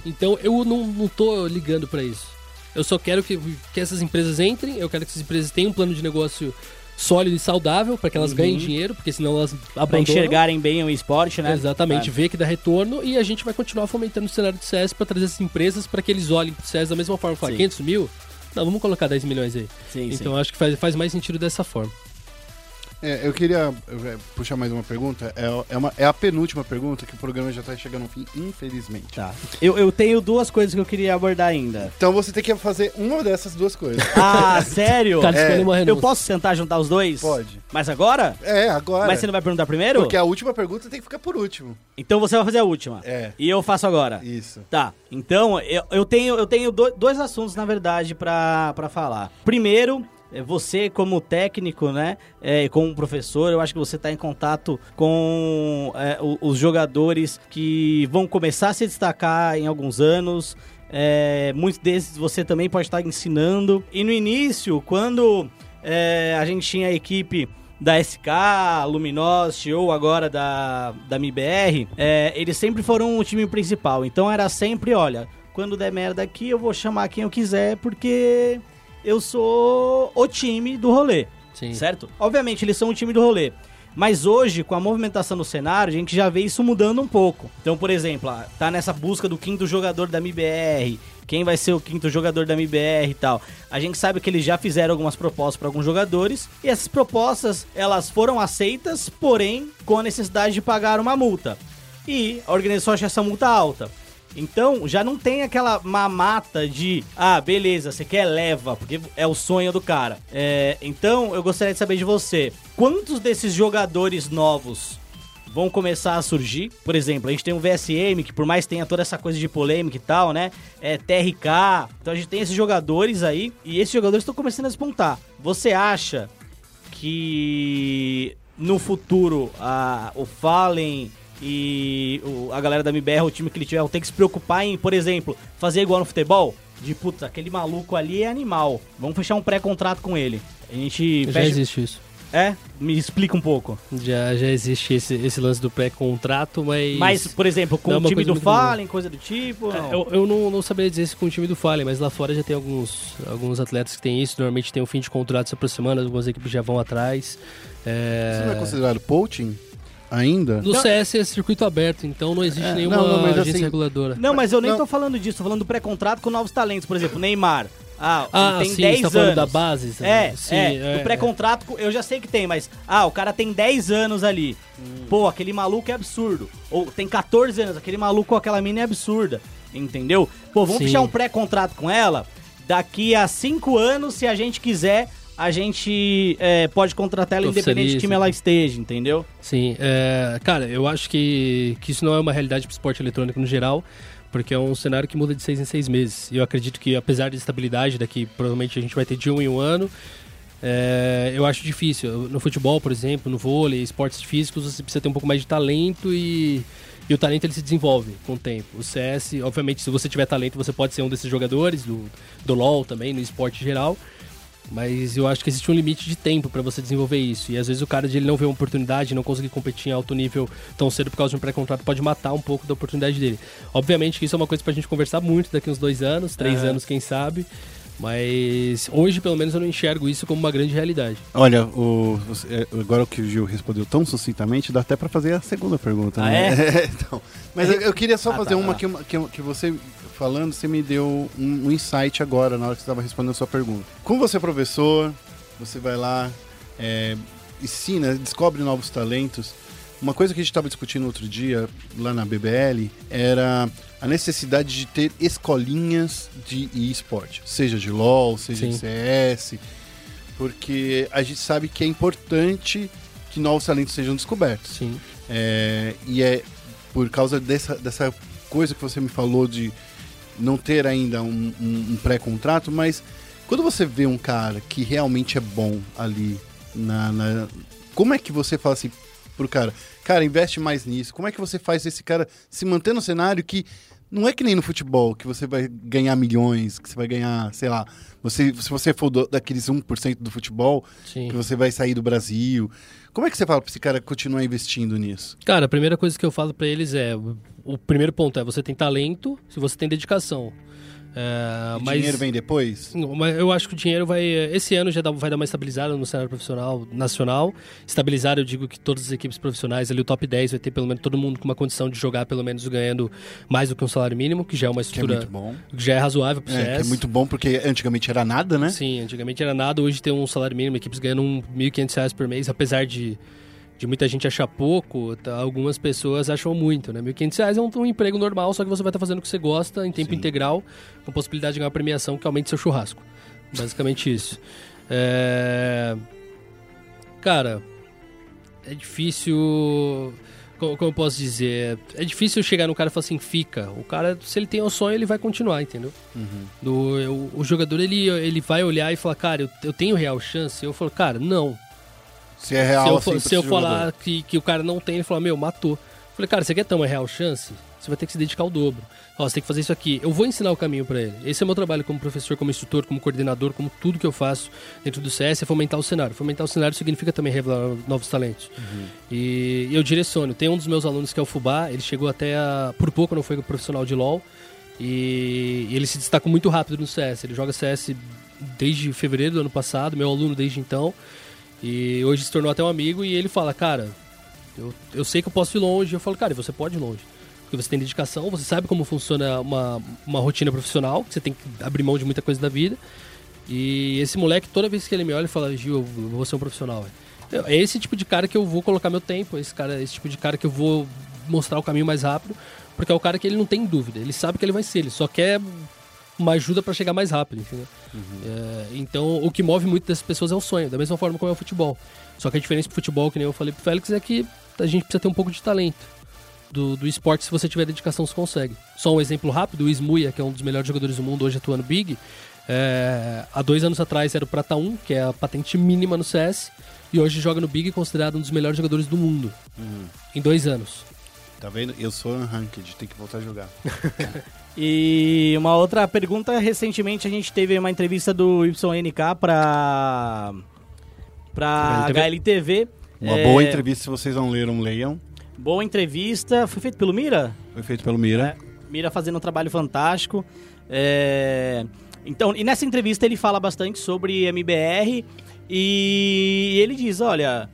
Então eu não, não tô ligando pra isso. Eu só quero que, que essas empresas entrem, eu quero que essas empresas tenham um plano de negócio sólido e saudável para que elas ganhem dinheiro, porque senão elas Pra abandonam. enxergarem bem o esporte, né? Exatamente, Ah, ver que dá retorno e a gente vai continuar fomentando o cenário de CS para trazer essas empresas para que eles olhem pro CS da mesma forma. Falar, Sim. 500 mil? Não, vamos colocar 10 milhões aí. Sim, então eu acho que faz, faz mais sentido dessa forma. É, eu queria é, puxar mais uma pergunta. É, é, uma, é a penúltima pergunta, que o programa já tá chegando ao fim, infelizmente. Tá. Eu, eu tenho duas coisas que eu queria abordar ainda. Então você tem que fazer uma dessas duas coisas. Ah, sério? Cara, É, Eu posso tentar juntar os dois? Pode. Mas agora? É, agora. Mas você não vai perguntar primeiro? Porque a última pergunta tem que ficar por último. Então você vai fazer a última. É. E eu faço agora. Isso. Tá, então eu, eu tenho, eu tenho do- dois assuntos, na verdade, pra, pra falar. Primeiro, você como técnico, né, é, como professor, eu acho que você está em contato com é, os jogadores que vão começar a se destacar em alguns anos. É, muitos desses você também pode estar ensinando. E no início, quando é, a gente tinha a equipe da SK, Luminosity ou agora da, da MBR, é, eles sempre foram o time principal. Então era sempre, olha, quando der merda aqui eu vou chamar quem eu quiser porque eu sou o time do rolê, Sim. certo? Obviamente eles são o time do rolê. Mas hoje, com a movimentação no cenário, a gente já vê isso mudando um pouco. Então, por exemplo, ah, tá nessa busca do quinto jogador da MBR, quem vai ser o quinto jogador da MBR e tal. A gente sabe que eles já fizeram algumas propostas para alguns jogadores e essas propostas elas foram aceitas, porém com a necessidade de pagar uma multa. E a organização acha essa multa alta. Então, já não tem aquela mamata de, ah, beleza, você quer leva, porque é o sonho do cara. É, então, eu gostaria de saber de você, quantos desses jogadores novos vão começar a surgir? Por exemplo, a gente tem o VSM, que por mais tenha toda essa coisa de polêmica e tal, né? É TRK. Então a gente tem esses jogadores aí, e esses jogadores estão começando a despontar. Você acha que no futuro a, o Fallen e o- a galera da MBR, o time que ele tiver, vão ter que se preocupar em, por exemplo, fazer igual no futebol? De puta, aquele maluco ali é animal. Vamos fechar um pré-contrato com ele. A gente Já fecha- existe isso. É? Me explica um pouco. Já, já existe esse, esse lance do pré-contrato, mas. Mas, por exemplo, com Não é o time do Fallen, coisa do tipo. É. Eu, eu não, não saberia dizer se com o time do Fallen, mas lá fora já tem alguns, alguns atletas que têm isso. Normalmente tem um fim de contrato se aproximando, algumas equipes já vão atrás. É... Isso não é considerado poaching ainda? No Não. CS é circuito aberto, então não existe É, nenhuma não, não, agência assim- reguladora. Não, mas eu nem Não. tô falando disso, tô falando do pré-contrato com novos talentos. Por exemplo, Neymar. Ah, Ah, tem sim, 10 você tá anos. da base? tá? É, sim, é, do pré-contrato eu já sei que tem, mas ah, o cara tem 10 anos ali. Hum. Pô, aquele maluco é absurdo. Ou tem 14 anos, aquele maluco com aquela mina é absurda. Entendeu? Pô, vamos Sim. fechar um pré-contrato com ela. Daqui a 5 anos, se a gente quiser, a gente é, pode contratar ela independente de time ela esteja, entendeu? Sim, é, cara, eu acho que, que isso não é uma realidade pro esporte eletrônico no geral, porque é um cenário que muda de seis em seis meses. E eu acredito que, apesar de estabilidade, daqui provavelmente a gente vai ter de um em um ano, é, eu acho difícil. No futebol, por exemplo, no vôlei, esportes físicos, você precisa ter um pouco mais de talento e, e o talento ele se desenvolve com o tempo. O CS, obviamente, se você tiver talento, você pode ser um desses jogadores, do, do LoL também, no esporte geral. Mas eu acho que existe um limite de tempo para você desenvolver isso. E às vezes o cara de ele não vê uma oportunidade, não conseguir competir em alto nível tão cedo por causa de um pré-contrato, pode matar um pouco da oportunidade dele. Obviamente que isso é uma coisa pra gente conversar muito daqui uns dois anos, três anos, quem sabe. Mas hoje, pelo menos, eu não enxergo isso como uma grande realidade. Olha, o, é, agora que o Gil respondeu tão sucintamente, dá até pra fazer a segunda pergunta, Ah, né? então, mas eu, eu queria só Ah, fazer tá, uma tá. que, que, que você falando, você me deu um, um insight agora, na hora que você estava respondendo a sua pergunta. Como você é professor, você vai lá, é, ensina, descobre novos talentos. Uma coisa que a gente estava discutindo outro dia, lá na BBL, era a necessidade de ter escolinhas de esporte, seja de LoL, seja de Sim. CS, porque a gente sabe que é importante que novos talentos sejam descobertos. Sim. É, e é por causa dessa, dessa coisa que você me falou de não ter ainda um, um- um pré-contrato, mas quando você vê um cara que realmente é bom ali na, na- Como é que você fala assim pro cara, cara, investe mais nisso? Como é que você faz esse cara se manter no cenário que não é que nem no futebol, que você vai ganhar milhões, que você vai ganhar, sei lá, você, se você for do- daqueles 1% do futebol, Sim. que você vai sair do Brasil. Como é que você fala pra esse cara continuar investindo nisso? Cara, a primeira coisa que eu falo pra eles é: o- primeiro ponto é você tem talento, se você tem dedicação. É, O mas dinheiro vem depois? Mas eu acho que o dinheiro vai. Esse ano já dá- vai dar uma estabilizada no cenário profissional nacional. Estabilizar, eu digo que todas as equipes profissionais, ali o top 10, vai ter pelo menos todo mundo com uma condição de jogar, pelo menos ganhando mais do que um salário mínimo, que já é uma Que é estrutura. muito bom. que já é razoável pro É, CS. que é muito bom porque antigamente era nada, né? Sim, antigamente era nada, hoje tem um salário mínimo, equipes ganhando um 1.500 reais por mês, apesar de, de muita gente achar pouco, tá, algumas pessoas acham muito, né? 1.500 reais é um, um emprego normal, só que você vai estar fazendo o que você gosta, em tempo Sim. integral, com possibilidade de ganhar uma premiação que aumente seu churrasco. Basicamente isso. É... Cara, é difícil... Como, como eu posso dizer? É difícil chegar no cara e falar assim, fica. O cara, se ele tem o sonho, ele vai continuar, entendeu? Do, o, o jogador ele, ele vai olhar e falar, cara, eu, eu tenho real chance? Eu falo, cara, não. Se é real, se eu, assim, se eu falar que, que o cara não tem, ele fala, meu, matou. Eu falei, cara, você quer ter uma real chance? Você vai ter que se dedicar ao dobro. Ó, você tem que fazer isso aqui. Eu vou ensinar o caminho pra ele. Esse é o meu trabalho como professor, como instrutor, como coordenador, como tudo que eu faço dentro do CS é fomentar o cenário. Fomentar o cenário significa também revelar novos talentos. Uhum. E eu direciono. Tem um dos meus alunos que é o Fubá, ele chegou até a... Por pouco não foi profissional de LoL. E ele se destacou muito rápido no CS. Ele joga CS desde fevereiro do ano passado, meu aluno desde então. E hoje se tornou até um amigo e ele fala, cara, eu, eu sei que eu posso ir longe. Eu falo, cara, você pode ir longe. Porque você tem dedicação, você sabe como funciona uma, uma rotina profissional, você tem que abrir mão de muita coisa da vida. E esse moleque, toda vez que ele me olha, ele fala, Gil, eu vou ser um profissional. velho." É esse tipo de cara que eu vou colocar meu tempo, esse cara, esse tipo de cara que eu vou mostrar o caminho mais rápido, porque é o cara que ele não tem dúvida, ele sabe que ele vai ser, ele só quer uma ajuda para chegar mais rápido, entendeu? É, então, o que move muito dessas pessoas é o sonho, da mesma forma como é o futebol. Só que a diferença pro futebol, que nem eu falei pro Félix, é que a gente precisa ter um pouco de talento. Do, do esporte, se você tiver dedicação, você consegue. Só um exemplo rápido, o Ismuia, que é um dos melhores jogadores do mundo, hoje atuando Big, é, há dois anos atrás era o Prata 1, que é a patente mínima no CS, e hoje joga no Big, considerado um dos melhores jogadores do mundo. Em dois anos. Tá vendo? Eu sou unranked, tem que voltar a jogar. E uma outra pergunta, recentemente a gente teve uma entrevista do YNK pra, pra HLTV. HLTV. Uma É, boa entrevista, se vocês não leram, leiam. Boa entrevista, foi feito pelo Mira? Foi feito pelo Mira. Mira fazendo um trabalho fantástico. É, Então, e nessa entrevista ele fala bastante sobre MBR e ele diz, olha,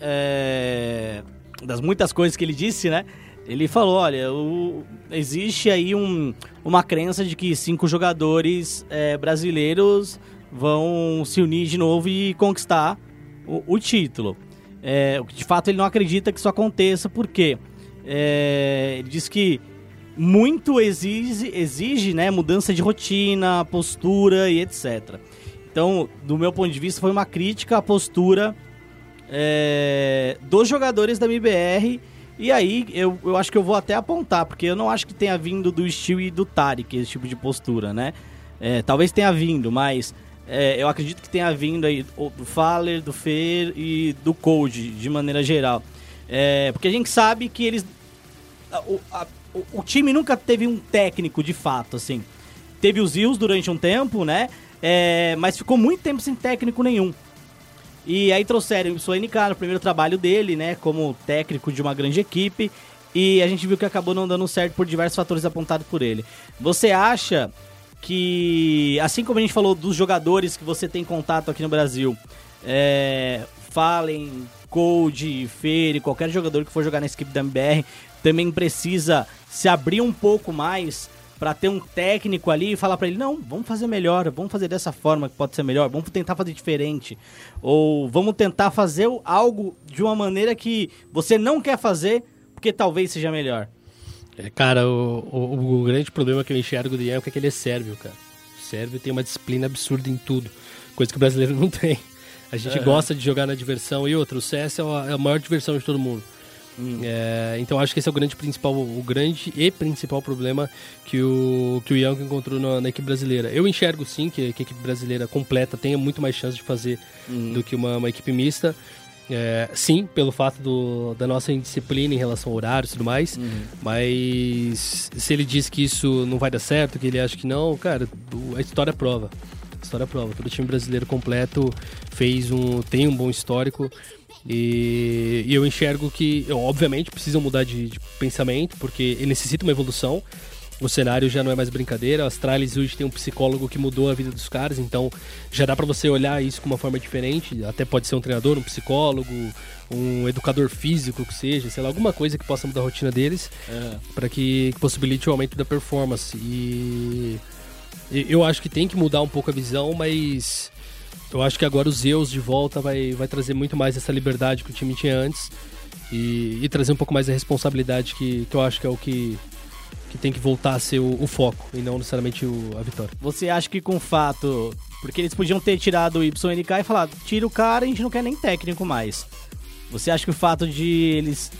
é, das muitas coisas que ele disse, né? Ele falou, olha, o- existe aí um- uma crença de que cinco jogadores é, brasileiros vão se unir de novo e conquistar o, o título. É, de fato ele não acredita que isso aconteça, porque é, ele diz que muito exige, exige né, mudança de rotina, postura e etc. Então, do meu ponto de vista, foi uma crítica à postura é, dos jogadores da MBR. E aí, eu, eu acho que eu vou até apontar, porque eu não acho que tenha vindo do Steel e do Tarek esse tipo de postura, né? É, talvez tenha vindo, mas é, eu acredito que tenha vindo aí do Faller, do Fer e do Code, de maneira geral. É, porque a gente sabe que eles o, a- o time nunca teve um técnico de fato, assim. Teve os Zils durante um tempo, né? É, mas ficou muito tempo sem técnico nenhum. E aí trouxeram o NK no primeiro trabalho dele, né? Como técnico de uma grande equipe. E a gente viu que acabou não dando certo por diversos fatores apontados por ele. Você acha que, assim como a gente falou dos jogadores que você tem contato aqui no Brasil, é, Fallen, Code, Feire, qualquer jogador que for jogar na equipe da MBR, também precisa se abrir um pouco mais pra ter um técnico ali e falar pra ele, não, vamos fazer melhor, vamos fazer dessa forma que pode ser melhor, vamos tentar fazer diferente. Ou vamos tentar fazer algo de uma maneira que você não quer fazer, porque talvez seja melhor. É, cara, o, o- o grande problema que eu enxergo do Ian é que ele é sérvio, cara. O sérvio tem uma disciplina absurda em tudo, coisa que o brasileiro não tem. A gente gosta de jogar na diversão e outra, o CS é é a maior diversão de todo mundo. É, então acho que esse é o grande principal, o grande e principal problema que o que o Young encontrou na, na equipe brasileira. Eu enxergo sim que, que a equipe brasileira completa tenha muito mais chance de fazer do que uma, uma equipe mista. É, sim, pelo fato do- da nossa indisciplina em relação a horários e tudo mais. Mas se ele diz que isso não vai dar certo, que ele acha que não, cara, a história prova. A história prova. Todo time brasileiro completo fez um, tem um bom histórico. E, e eu enxergo que, obviamente, precisam mudar de, de pensamento, porque ele necessita uma evolução. O cenário já não é mais brincadeira. A Astralis hoje tem um psicólogo que mudou a vida dos caras, então já dá pra você olhar isso com uma forma diferente. Até pode ser um treinador, um psicólogo, um educador físico que seja, sei lá, alguma coisa que possa mudar a rotina deles para que, que possibilite o aumento da performance. E eu acho que tem que mudar um pouco a visão, mas eu acho que agora os Zeus de volta vai, vai trazer muito mais essa liberdade que o time tinha antes e, e trazer um pouco mais a responsabilidade que, que eu acho que é o que, que tem que voltar a ser o, o foco e não necessariamente o- a vitória. Você acha que com o fato. Porque eles podiam ter tirado o YNK e falado, tira o cara a gente não quer nem técnico mais. Você acha que o fato de eles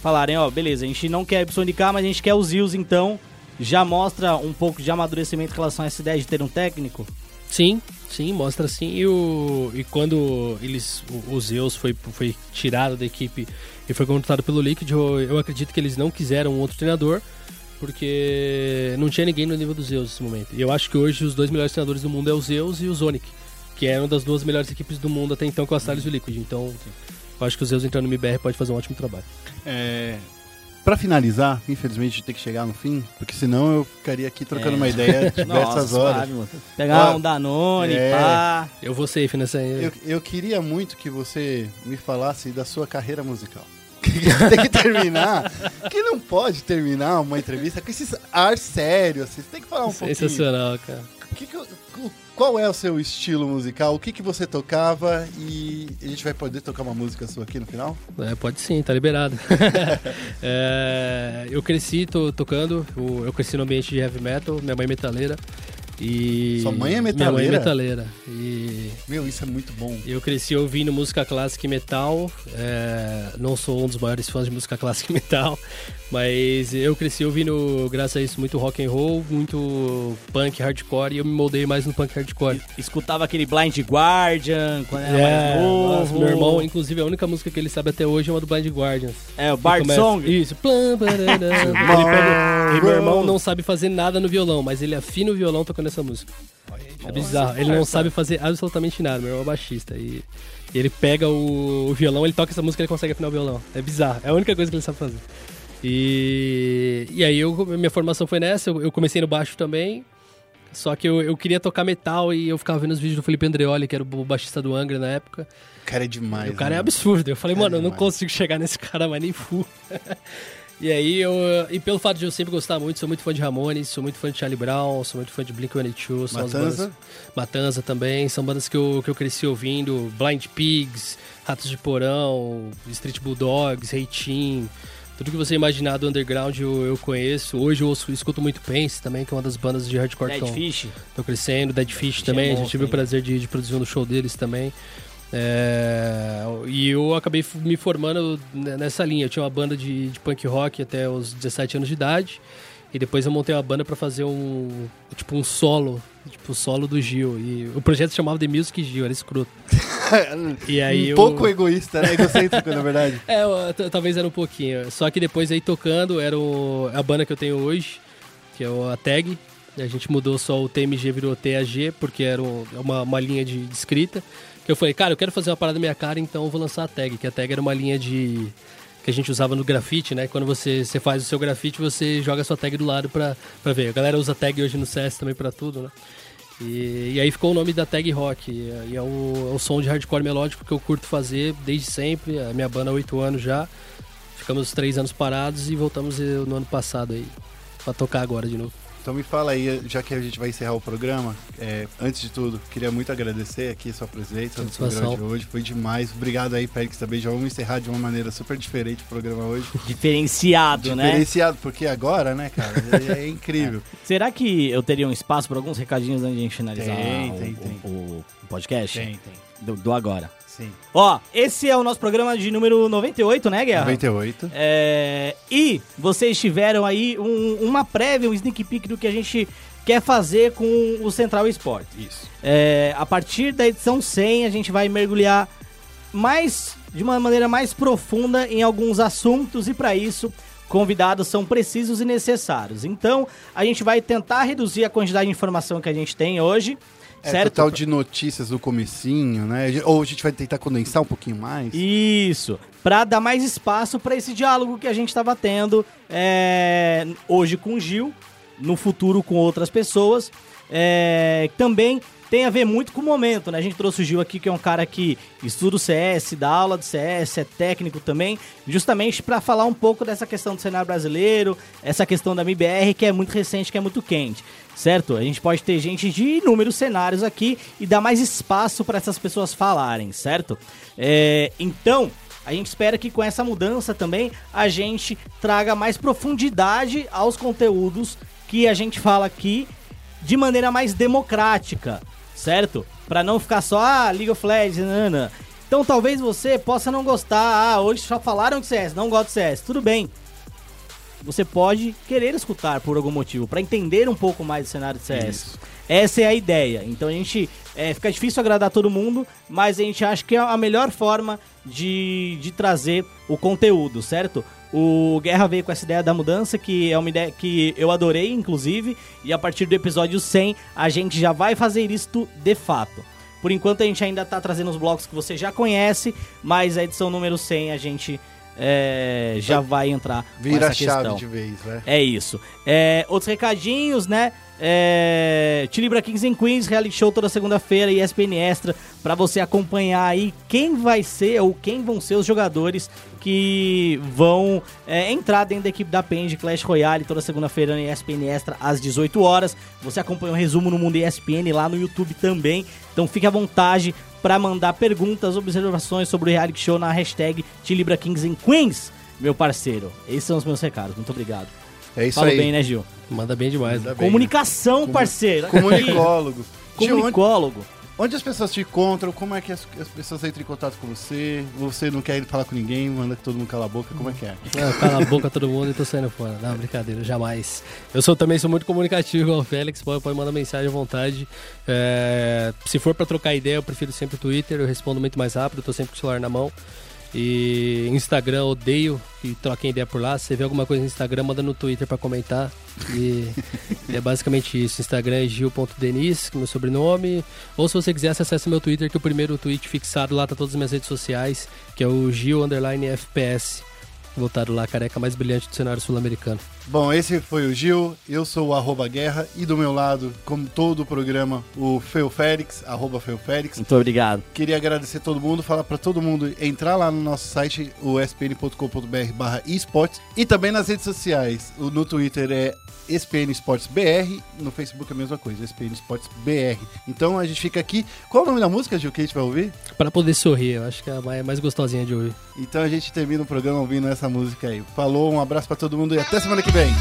falarem, ó, beleza, a gente não quer YNK, mas a gente quer os Zils, então já mostra um pouco de amadurecimento em relação a essa ideia de ter um técnico? Sim, sim, mostra sim. E, o, e quando eles, o, o Zeus foi, foi tirado da equipe e foi contratado pelo Liquid, eu, eu acredito que eles não quiseram um outro treinador, porque não tinha ninguém no nível do Zeus nesse momento. E eu acho que hoje os dois melhores treinadores do mundo é o Zeus e o Zonic, que eram das duas melhores equipes do mundo até então com a Astralis e o Liquid. Então, eu acho que o Zeus entrando no MBR pode fazer um ótimo trabalho. É, Pra finalizar, infelizmente tem que chegar no fim, porque senão eu ficaria aqui trocando uma ideia diversas horas. mano. Pegar Ó, um Danone, é. pá. Eu vou safe nessa aí. Eu, eu queria muito que você me falasse da sua carreira musical. tem que terminar. Que não pode terminar uma entrevista com esse ar sério. Assim. Você tem que falar um pouquinho. Sensacional, cara. Que que qual é o seu estilo musical? O que, que você tocava? E a gente vai poder tocar uma música sua aqui no final? É, pode sim, tá liberado. É, eu cresci to- tocando, eu, eu cresci no ambiente de heavy metal, minha mãe é metaleira. E Sua mãe é Minha mãe é metaleira? metaleira. E Meu, isso é muito bom. eu cresci ouvindo música clássica e metal. é, não sou um dos maiores fãs de música clássica e metal, mas eu cresci ouvindo, graças a isso, muito rock and roll, muito punk hardcore e eu me moldei mais no punk hardcore. Escutava aquele Blind Guardian quando era É, mais novo. nossa, meu irmão, inclusive, a única música que ele sabe até hoje é uma do Blind Guardians. É, o Bard Começa- Song. Isso. Barará. pega, e meu irmão não sabe fazer nada no violão, mas ele afina o violão tocando essa música. É bizarro. Ele não sabe fazer absolutamente nada. Meu irmão é baixista. E, ele pega o, o violão, ele toca essa música e ele consegue afinar o violão. É bizarro. É a única coisa que ele sabe fazer. E, e aí eu, minha formação foi nessa. Eu, eu comecei no baixo também. Só que eu, eu queria tocar metal e eu ficava vendo os vídeos do Felipe Andreoli, que era o baixista do Angra na época. O cara é demais. o cara é né? absurdo. Eu falei, Cara, mano, eu não consigo chegar nesse cara mais nem full. e aí eu. E pelo fato de eu sempre gostar muito, sou muito fã de Ramones, sou muito fã de Charlie Brown, sou muito fã de Blink-182, são as Matanza? bandas. Matanza também, são bandas que eu, que eu cresci ouvindo, Blind Pigs, Ratos de Porão, Street Bulldogs, Reitin. Tudo que você imaginar do underground eu, eu conheço. Hoje eu ouço- escuto muito Pence também, que é uma das bandas de hardcore que Dead tão- Fish. Tô crescendo, Dead Fish Fish também, é a gente monstro, teve o hein? prazer de, de produzir um no show deles também. É, e eu acabei me formando nessa linha. Eu tinha uma banda de, de punk rock até os 17 anos de idade. E depois eu montei uma banda pra fazer um. Tipo, um solo. Tipo, o solo do Gil. E o projeto se chamava The Music Gil, era escroto. E aí um eu- pouco egoísta, né? Egocêntrico, na verdade. É, talvez era um pouquinho. Só que depois aí tocando, era o- a banda que eu tenho hoje, que é a Tag. A gente mudou só o TMG, virou TAG, porque era é uma, uma linha de, de escrita. Que eu falei, cara, eu quero fazer uma parada na minha cara, então eu vou lançar a Tag. Que a Tag era uma linha de... Que a gente usava no grafite, né? Quando você, você faz o seu grafite, você joga a sua tag do lado pra ver. A galera usa tag hoje no CS também pra tudo, né? E, e aí ficou o nome da tag rock. E, é, o, é o som de hardcore melódico que eu curto fazer desde sempre. A minha banda há oito anos já. Ficamos três anos parados e voltamos eh, no ano passado aí. Pra tocar agora de novo. Então me fala aí, já que a gente vai encerrar o programa, é, antes de tudo, queria muito agradecer aqui a sua presença no programa de hoje. Foi demais. Obrigado aí, Pérez, também. Já vamos encerrar de uma maneira super diferente o programa hoje. Diferenciado, né? Diferenciado, porque agora, né, cara, é, é incrível. Será que eu teria um espaço para alguns recadinhos antes de a gente finalizar Tem, tem, o- tem. o- o podcast? tem. Do, do agora. Sim. Ó, esse é o nosso programa de número 98, né, Guerra? 98. É, e vocês tiveram aí um- uma prévia, um sneak peek do que a gente quer fazer com o Central Esporte. Isso. É, a partir da edição 100, a gente vai mergulhar mais de uma maneira mais profunda em alguns assuntos e para isso convidados são precisos e necessários. Então, a gente vai tentar reduzir a quantidade de informação que a gente tem hoje, É, certo? total de notícias no comecinho, né? Ou a gente vai tentar condensar um pouquinho mais. Isso, para dar mais espaço para esse diálogo que a gente estava tendo é, hoje com o Gil, no futuro com outras pessoas. É, também tem a ver muito com o momento, né? A gente trouxe o Gil aqui, que é um cara que estuda o CS, dá aula de CS, é técnico também, justamente para falar um pouco dessa questão do cenário brasileiro, essa questão da MBR, que é muito recente, que é muito quente, certo? A gente pode ter gente de inúmeros cenários aqui e dar mais espaço para essas pessoas falarem, certo? É, então, a gente espera que com essa mudança também a gente traga mais profundidade aos conteúdos que a gente fala aqui de maneira mais democrática, certo? Pra não ficar só, ah, League of Legends, nana. Então talvez você possa não gostar, ah, hoje só falaram de CS, não gosto de CS, tudo bem. Você pode querer escutar por algum motivo, pra entender um pouco mais do cenário de CS. Isso. Essa é a ideia. Então a gente. É, fica difícil agradar todo mundo, mas a gente acha que é a melhor forma de, de trazer o conteúdo, certo? O Guerra veio com essa ideia da mudança, que é uma ideia que eu adorei, inclusive, e a partir do episódio 100 a gente já vai fazer isto de fato. Por enquanto a gente ainda tá trazendo os blocos que você já conhece, mas a edição número 100 a gente é, já vai entrar Vira a chave questão. de vez, né? É isso. É, outros recadinhos, né? É, Tilibra Kings and Queens, reality show toda segunda-feira e ESPN Extra pra você acompanhar aí quem vai ser ou quem vão ser os jogadores que vão é, entrar dentro da equipe da PEN de Clash Royale toda segunda-feira no ESPN Extra às 18 horas. Você acompanha o resumo no Mundo ESPN lá no YouTube também. Então fique à vontade para mandar perguntas, observações sobre o reality show na hashtag Tilibra Kings and Queens, meu parceiro. Esses são os meus recados. Muito obrigado. É isso Fala aí. bem, né, Gil? Manda bem demais. Manda né? bem. Comunicação, Comu- parceiro. Comunicólogo. Gil, onde, Comunicólogo. onde as pessoas te encontram? Como é que as, as pessoas entram em contato com você? Você não quer falar com ninguém, manda que todo mundo cala a boca. Como é que é? Não, cala a boca todo mundo e tô saindo fora. Não, brincadeira, jamais. Eu sou também sou muito comunicativo igual o Félix, pode, pode mandar mensagem à vontade. É, se for pra trocar ideia, eu prefiro sempre o Twitter, eu respondo muito mais rápido, tô sempre com o celular na mão. E Instagram, odeio que troquem ideia por lá. Se você vê alguma coisa no Instagram, manda no Twitter pra comentar. E é basicamente isso. Instagram é gil.denis, que é meu sobrenome. Ou se você quiser, acesse meu Twitter, que o primeiro tweet fixado lá tá todas as minhas redes sociais, que é o gil underline FPS. Voltado lá, careca mais brilhante do cenário sul-americano. Bom, esse foi o Gil, eu sou o arroba guerra e do meu lado, como todo o programa, o Feu Félix, arroba Feu Félix. Muito obrigado. Queria agradecer todo mundo, falar pra todo mundo entrar lá no nosso site, o spn.com.br barra esportes e também nas redes sociais. O- No Twitter é SPN Esportes BR, no Facebook é a mesma coisa, SPN Esportes BR. Então a gente fica aqui. Qual é o nome da música, Gil, que a gente vai ouvir? Pra poder sorrir, eu acho que é a mais, gostosinha de ouvir. Então a gente termina o programa ouvindo essa música aí. Falou, um abraço pra todo mundo e até semana que vem.